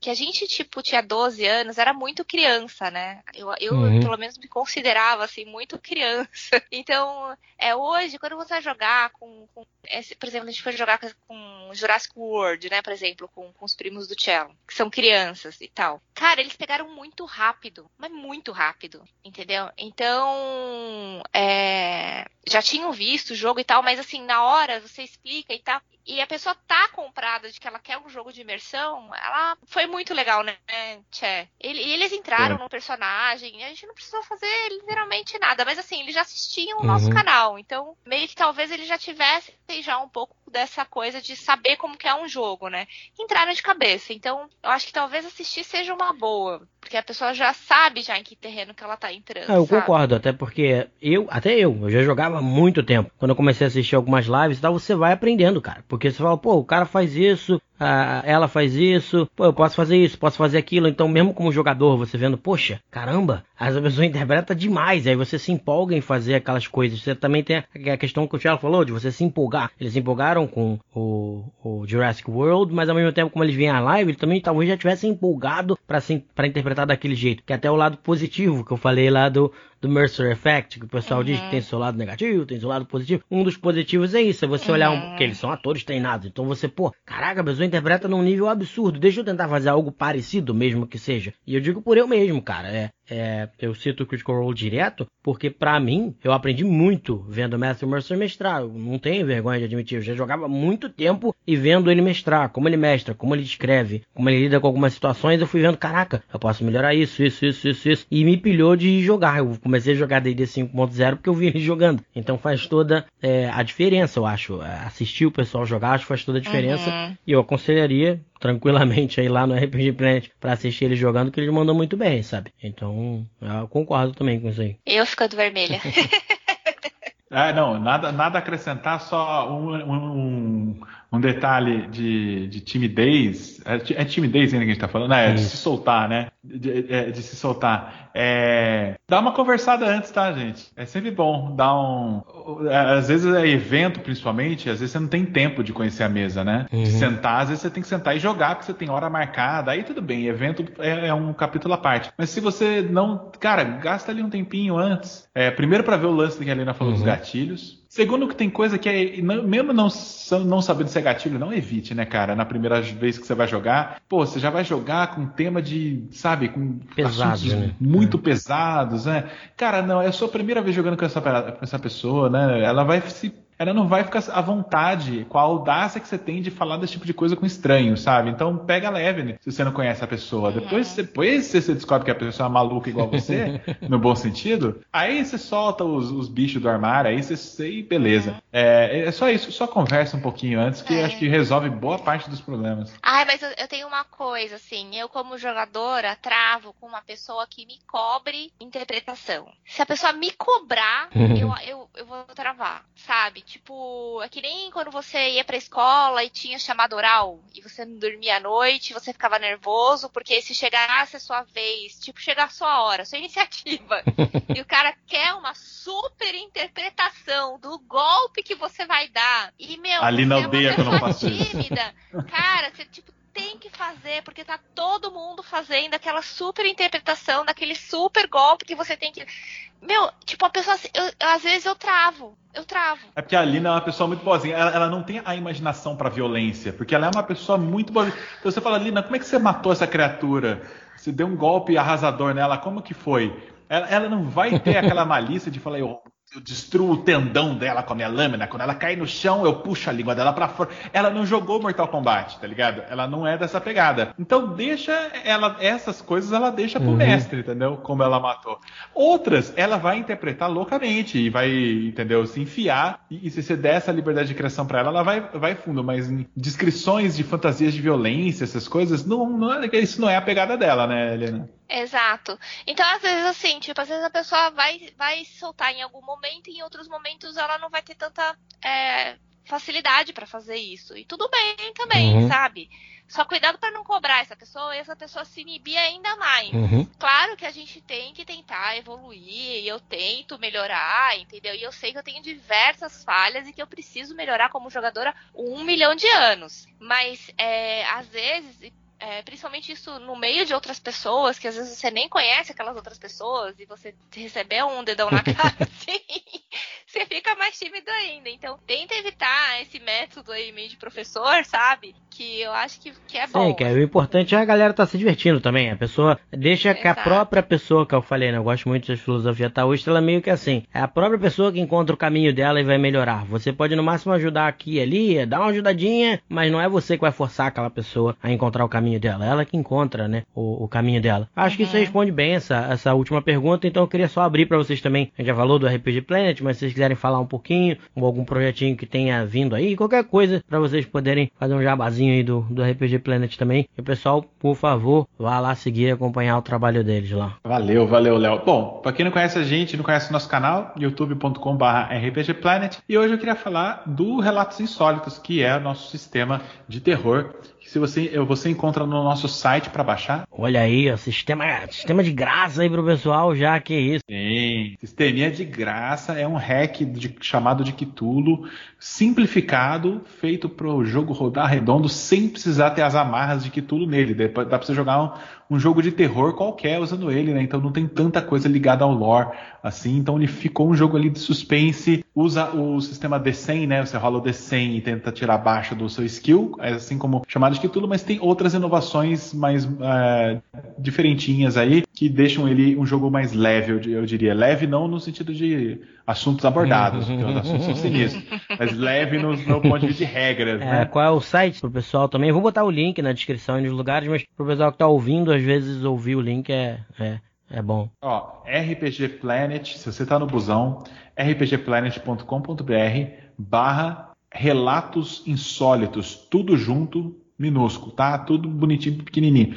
que a gente, tipo, tinha 12 anos, era muito criança, né? Eu, eu uhum. pelo menos, me considerava, assim, muito criança. Então, é hoje, quando você vai jogar com, com esse, por exemplo, a gente foi jogar com Jurassic World, né? Por exemplo, com, com os primos do Cello, que são crianças e tal. Cara, eles pegaram muito rápido, mas muito rápido, entendeu? Então, é, já tinham visto o jogo e tal, mas assim, na hora você explica e tal e a pessoa tá comprada de que ela quer um jogo de imersão, ela foi muito legal, né, Tchê? Ele, eles entraram é. no personagem, a gente não precisou fazer literalmente nada, mas assim, eles já assistiam o uhum. nosso canal, então meio que talvez eles já tivessem já um pouco dessa coisa de saber como que é um jogo, né? Entraram de cabeça, então eu acho que talvez assistir seja uma boa, porque a pessoa já sabe já em que terreno que ela tá entrando. É, eu sabe? concordo, até porque eu, até eu, eu já jogava há muito tempo. Quando eu comecei a assistir algumas lives e tal, você vai aprendendo, cara. Porque você fala, pô, o cara faz isso, ela faz isso, pô, eu posso fazer isso, posso fazer aquilo. Então, mesmo como jogador, você vendo, poxa, caramba, essa pessoa interpreta demais. Aí você se empolga em fazer aquelas coisas. Você também tem a questão que o Thiago falou, de você se empolgar. Eles se empolgaram com o, o Jurassic World, mas ao mesmo tempo, como eles vêm à live, eles também talvez já tivessem empolgado para interpretar daquele jeito. Que é até o lado positivo que eu falei lá do, do Mercer Effect, que o pessoal uhum. diz que tem seu lado negativo, tem seu lado positivo. Um dos positivos é isso, é você uhum. olhar um, porque eles são atores treinados. Então você, pô, caraca, a pessoa interpreta num nível absurdo. Deixa eu tentar fazer algo parecido, mesmo que seja. E eu digo por eu mesmo, cara. É, é, eu cito o Critical Role direto, porque para mim, eu aprendi muito vendo Matthew Mercer mestrar. Eu não tenho vergonha de admitir, eu já jogava muito tempo e vendo ele mestrar, como ele mestra, como ele escreve, como ele lida com algumas situações, eu fui vendo, caraca, eu posso melhorar isso, isso, isso, isso, isso. E me pilhou de jogar. Eu comecei a jogar D&D 5.0 porque eu vi ele jogando. Então faz toda é, a diferença, eu acho. Assistir o pessoal jogar, acho que faz toda a diferença. Uhum. E eu aconselharia tranquilamente aí lá no RPG Planet para assistir ele jogando, que ele mandou muito bem, sabe? Então, eu concordo também com isso aí. Eu ficando vermelha. ah, não, nada, nada a acrescentar, só um, um, um detalhe de, de timidez. É, é timidez ainda que a gente tá falando? É, de se soltar, né? De, de, é, de se soltar. É, dá uma conversada antes, tá, gente? É sempre bom dar um. É, às vezes é evento, principalmente, às vezes você não tem tempo de conhecer a mesa, né? Uhum. De sentar, às vezes você tem que sentar e jogar, porque você tem hora marcada. Aí tudo bem, evento é, é um capítulo à parte. Mas se você não. Cara, gasta ali um tempinho antes. É, primeiro para ver o lance que a Helena falou uhum. dos gatilhos. Segundo que tem coisa que é, mesmo não, não sabendo se é gatilho, não evite, né, cara? Na primeira vez que você vai jogar, pô, você já vai jogar com tema de, sabe, com Pesado, né? muito é. pesados, né? Cara, não, é a sua primeira vez jogando com essa, com essa pessoa, né? Ela vai se ela não vai ficar à vontade com a audácia que você tem de falar desse tipo de coisa com estranhos, sabe? Então pega leve né, se você não conhece a pessoa. Uhum. Depois, depois você descobre que a pessoa é maluca igual você, no bom sentido, aí você solta os, os bichos do armário, aí você e beleza. Uhum. É, é só isso, só conversa um pouquinho antes que é. acho que resolve boa parte dos problemas. Ai, mas eu, eu tenho uma coisa, assim, eu como jogadora travo com uma pessoa que me cobre interpretação. Se a pessoa me cobrar, eu, eu, eu vou travar, sabe? Tipo, é que nem quando você ia pra escola e tinha chamado oral e você não dormia à noite, você ficava nervoso, porque se chegasse a sua vez, tipo, chegar a sua hora, sua iniciativa, e o cara quer uma super interpretação do golpe que você vai dar. E, meu, Ali na aldeia é que eu não faço tímida, cara, você, tipo, fazer, porque tá todo mundo fazendo aquela super interpretação daquele super golpe que você tem que. Meu, tipo, a pessoa. Eu, às vezes eu travo. Eu travo. É porque a Lina é uma pessoa muito boazinha. Ela, ela não tem a imaginação para violência. Porque ela é uma pessoa muito boazinha. Então você fala, Lina, como é que você matou essa criatura? Você deu um golpe arrasador nela, como que foi? Ela, ela não vai ter aquela malícia de falar, eu eu destruo o tendão dela com a minha lâmina. Quando ela cai no chão, eu puxo a língua dela para fora. Ela não jogou Mortal Kombat, tá ligado? Ela não é dessa pegada. Então deixa ela essas coisas ela deixa pro uhum. mestre, entendeu? Como ela matou. Outras ela vai interpretar loucamente e vai, entendeu? Se enfiar e, e se você der essa liberdade de criação para ela, ela vai vai fundo, mas em descrições de fantasias de violência, essas coisas, não, não é, isso não é a pegada dela, né, Helena? Exato. Então, às vezes, assim, tipo, às vezes a pessoa vai, vai soltar em algum momento e em outros momentos ela não vai ter tanta é, facilidade para fazer isso. E tudo bem também, uhum. sabe? Só cuidado para não cobrar essa pessoa e essa pessoa se inibir ainda mais. Uhum. Claro que a gente tem que tentar evoluir, e eu tento melhorar, entendeu? E eu sei que eu tenho diversas falhas e que eu preciso melhorar como jogadora um milhão de anos. Mas, é, às vezes, é, principalmente isso no meio de outras pessoas, que às vezes você nem conhece aquelas outras pessoas, e você receber um dedão na cara, assim, você fica mais tímido ainda. Então, tenta evitar esse método aí meio de professor, sabe? Que eu acho que, que é bom. Sim, que é, o importante é a galera estar tá se divertindo também. A pessoa deixa Exato. que a própria pessoa, que eu falei, né? Eu gosto muito da filosofia taoísta, ela é meio que assim. É a própria pessoa que encontra o caminho dela e vai melhorar. Você pode no máximo ajudar aqui e ali, dar uma ajudadinha, mas não é você que vai forçar aquela pessoa a encontrar o caminho dela. Ela que encontra, né? O, o caminho dela. Acho uhum. que isso uhum. responde bem essa, essa última pergunta, então eu queria só abrir para vocês também. A gente já falou do RPG Planet, mas se vocês quiserem falar um pouquinho, ou algum projetinho que tenha vindo aí, qualquer coisa para vocês poderem fazer um jabazinho aí do, do RPG Planet também. E o pessoal, por favor, vá lá seguir e acompanhar o trabalho deles lá. Valeu, valeu, Léo. Bom, para quem não conhece a gente, não conhece o nosso canal, youtube.com/rpgplanet, e hoje eu queria falar do Relatos Insólitos, que é o nosso sistema de terror se você, você encontra no nosso site para baixar. Olha aí, ó, sistema, sistema de graça aí pro pessoal já, que isso. Sim, sisteminha de graça, é um hack de, chamado de Cthulhu, simplificado, feito para o jogo rodar redondo sem precisar ter as amarras de Cthulhu nele. Dá para você jogar um, um jogo de terror qualquer usando ele, né? Então não tem tanta coisa ligada ao lore assim. Então ele ficou um jogo ali de suspense. Usa o sistema D100, né? Você rola o D100 e tenta tirar baixo do seu skill, é assim como chamado de tudo, mas tem outras inovações mais é, diferentinhas aí que deixam ele um jogo mais leve, eu, eu diria. Leve não no sentido de assuntos abordados, porque os assuntos são sinistros, mas leve no, no ponto de vista de regras, é, né? Qual é o site pro pessoal também? Vou botar o link na descrição e nos lugares, mas pro pessoal que tá ouvindo, às vezes ouvir o link é, é, é bom. Ó, RPG Planet, se você tá no busão, rpgplanet.com.br barra relatos insólitos, tudo junto, minúsculo, tá? Tudo bonitinho, pequenininho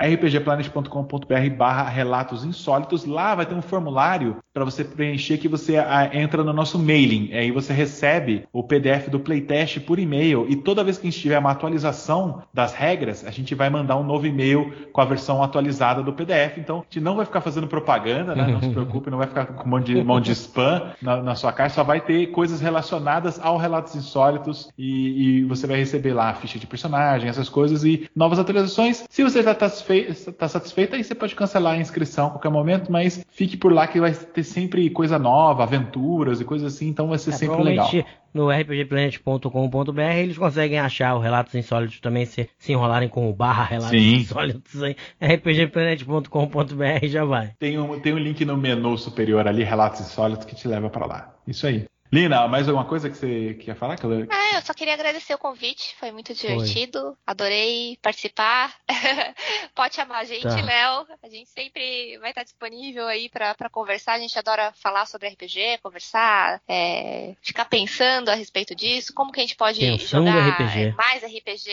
rpgplanet.com.br barra relatos insólitos. Lá vai ter um formulário para você preencher que você ah, entra no nosso mailing. Aí você recebe o PDF do playtest por e-mail e toda vez que a gente tiver uma atualização das regras, a gente vai mandar um novo e-mail com a versão atualizada do PDF. Então, a gente não vai ficar fazendo propaganda, né? Não se preocupe, não vai ficar com um monte de, mão de spam na, na, sua caixa, só vai ter coisas relacionadas ao Relatos Insólitos e, e você vai receber lá a ficha de personagem, essas coisas e novas atualizações. Se você já está está satisfeito, aí você pode cancelar a inscrição a qualquer momento, mas fique por lá que vai ter sempre coisa nova, aventuras e coisas assim, então vai ser é, sempre legal. No rpgplanet.com.br eles conseguem achar os relatos insólitos também se, se enrolarem com o barra relatos Sim. insólitos aí. rpgplanet.com.br já vai. Tem um, tem um link no menu superior ali, relatos insólitos, que te leva para lá. Isso aí. Lina, mais alguma coisa que você quer falar? Ah, eu só queria agradecer o convite, foi muito divertido, foi. adorei participar. Pode chamar a gente, tá. Léo, a gente sempre vai estar disponível aí para conversar, a gente adora falar sobre RPG, conversar, é, ficar pensando a respeito disso, como que a gente pode pensando jogar RPG. mais RPG.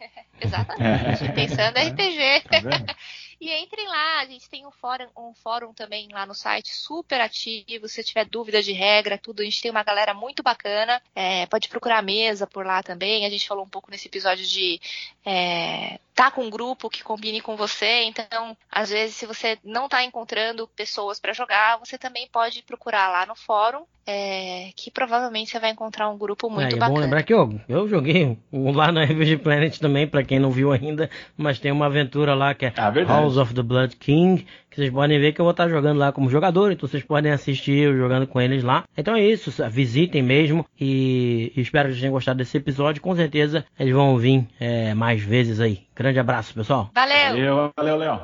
Exatamente, pensando RPG. Tá E entrem lá, a gente tem um fórum, um fórum também lá no site super ativo. Se tiver dúvida de regra, tudo, a gente tem uma galera muito bacana. É, pode procurar a mesa por lá também. A gente falou um pouco nesse episódio de é, tá com um grupo que combine com você. Então, às vezes, se você não tá encontrando pessoas para jogar, você também pode procurar lá no fórum, é, que provavelmente você vai encontrar um grupo muito é, é bacana. bom lembrar que eu, eu joguei lá na RPG Planet também, para quem não viu ainda, mas tem uma aventura lá que é ah, House of the Blood King, vocês podem ver que eu vou estar jogando lá como jogador, então vocês podem assistir eu jogando com eles lá. Então é isso, visitem mesmo e espero que vocês tenham gostado desse episódio. Com certeza eles vão vir é, mais vezes aí. Grande abraço, pessoal. Valeu. Valeu, valeu, Léo.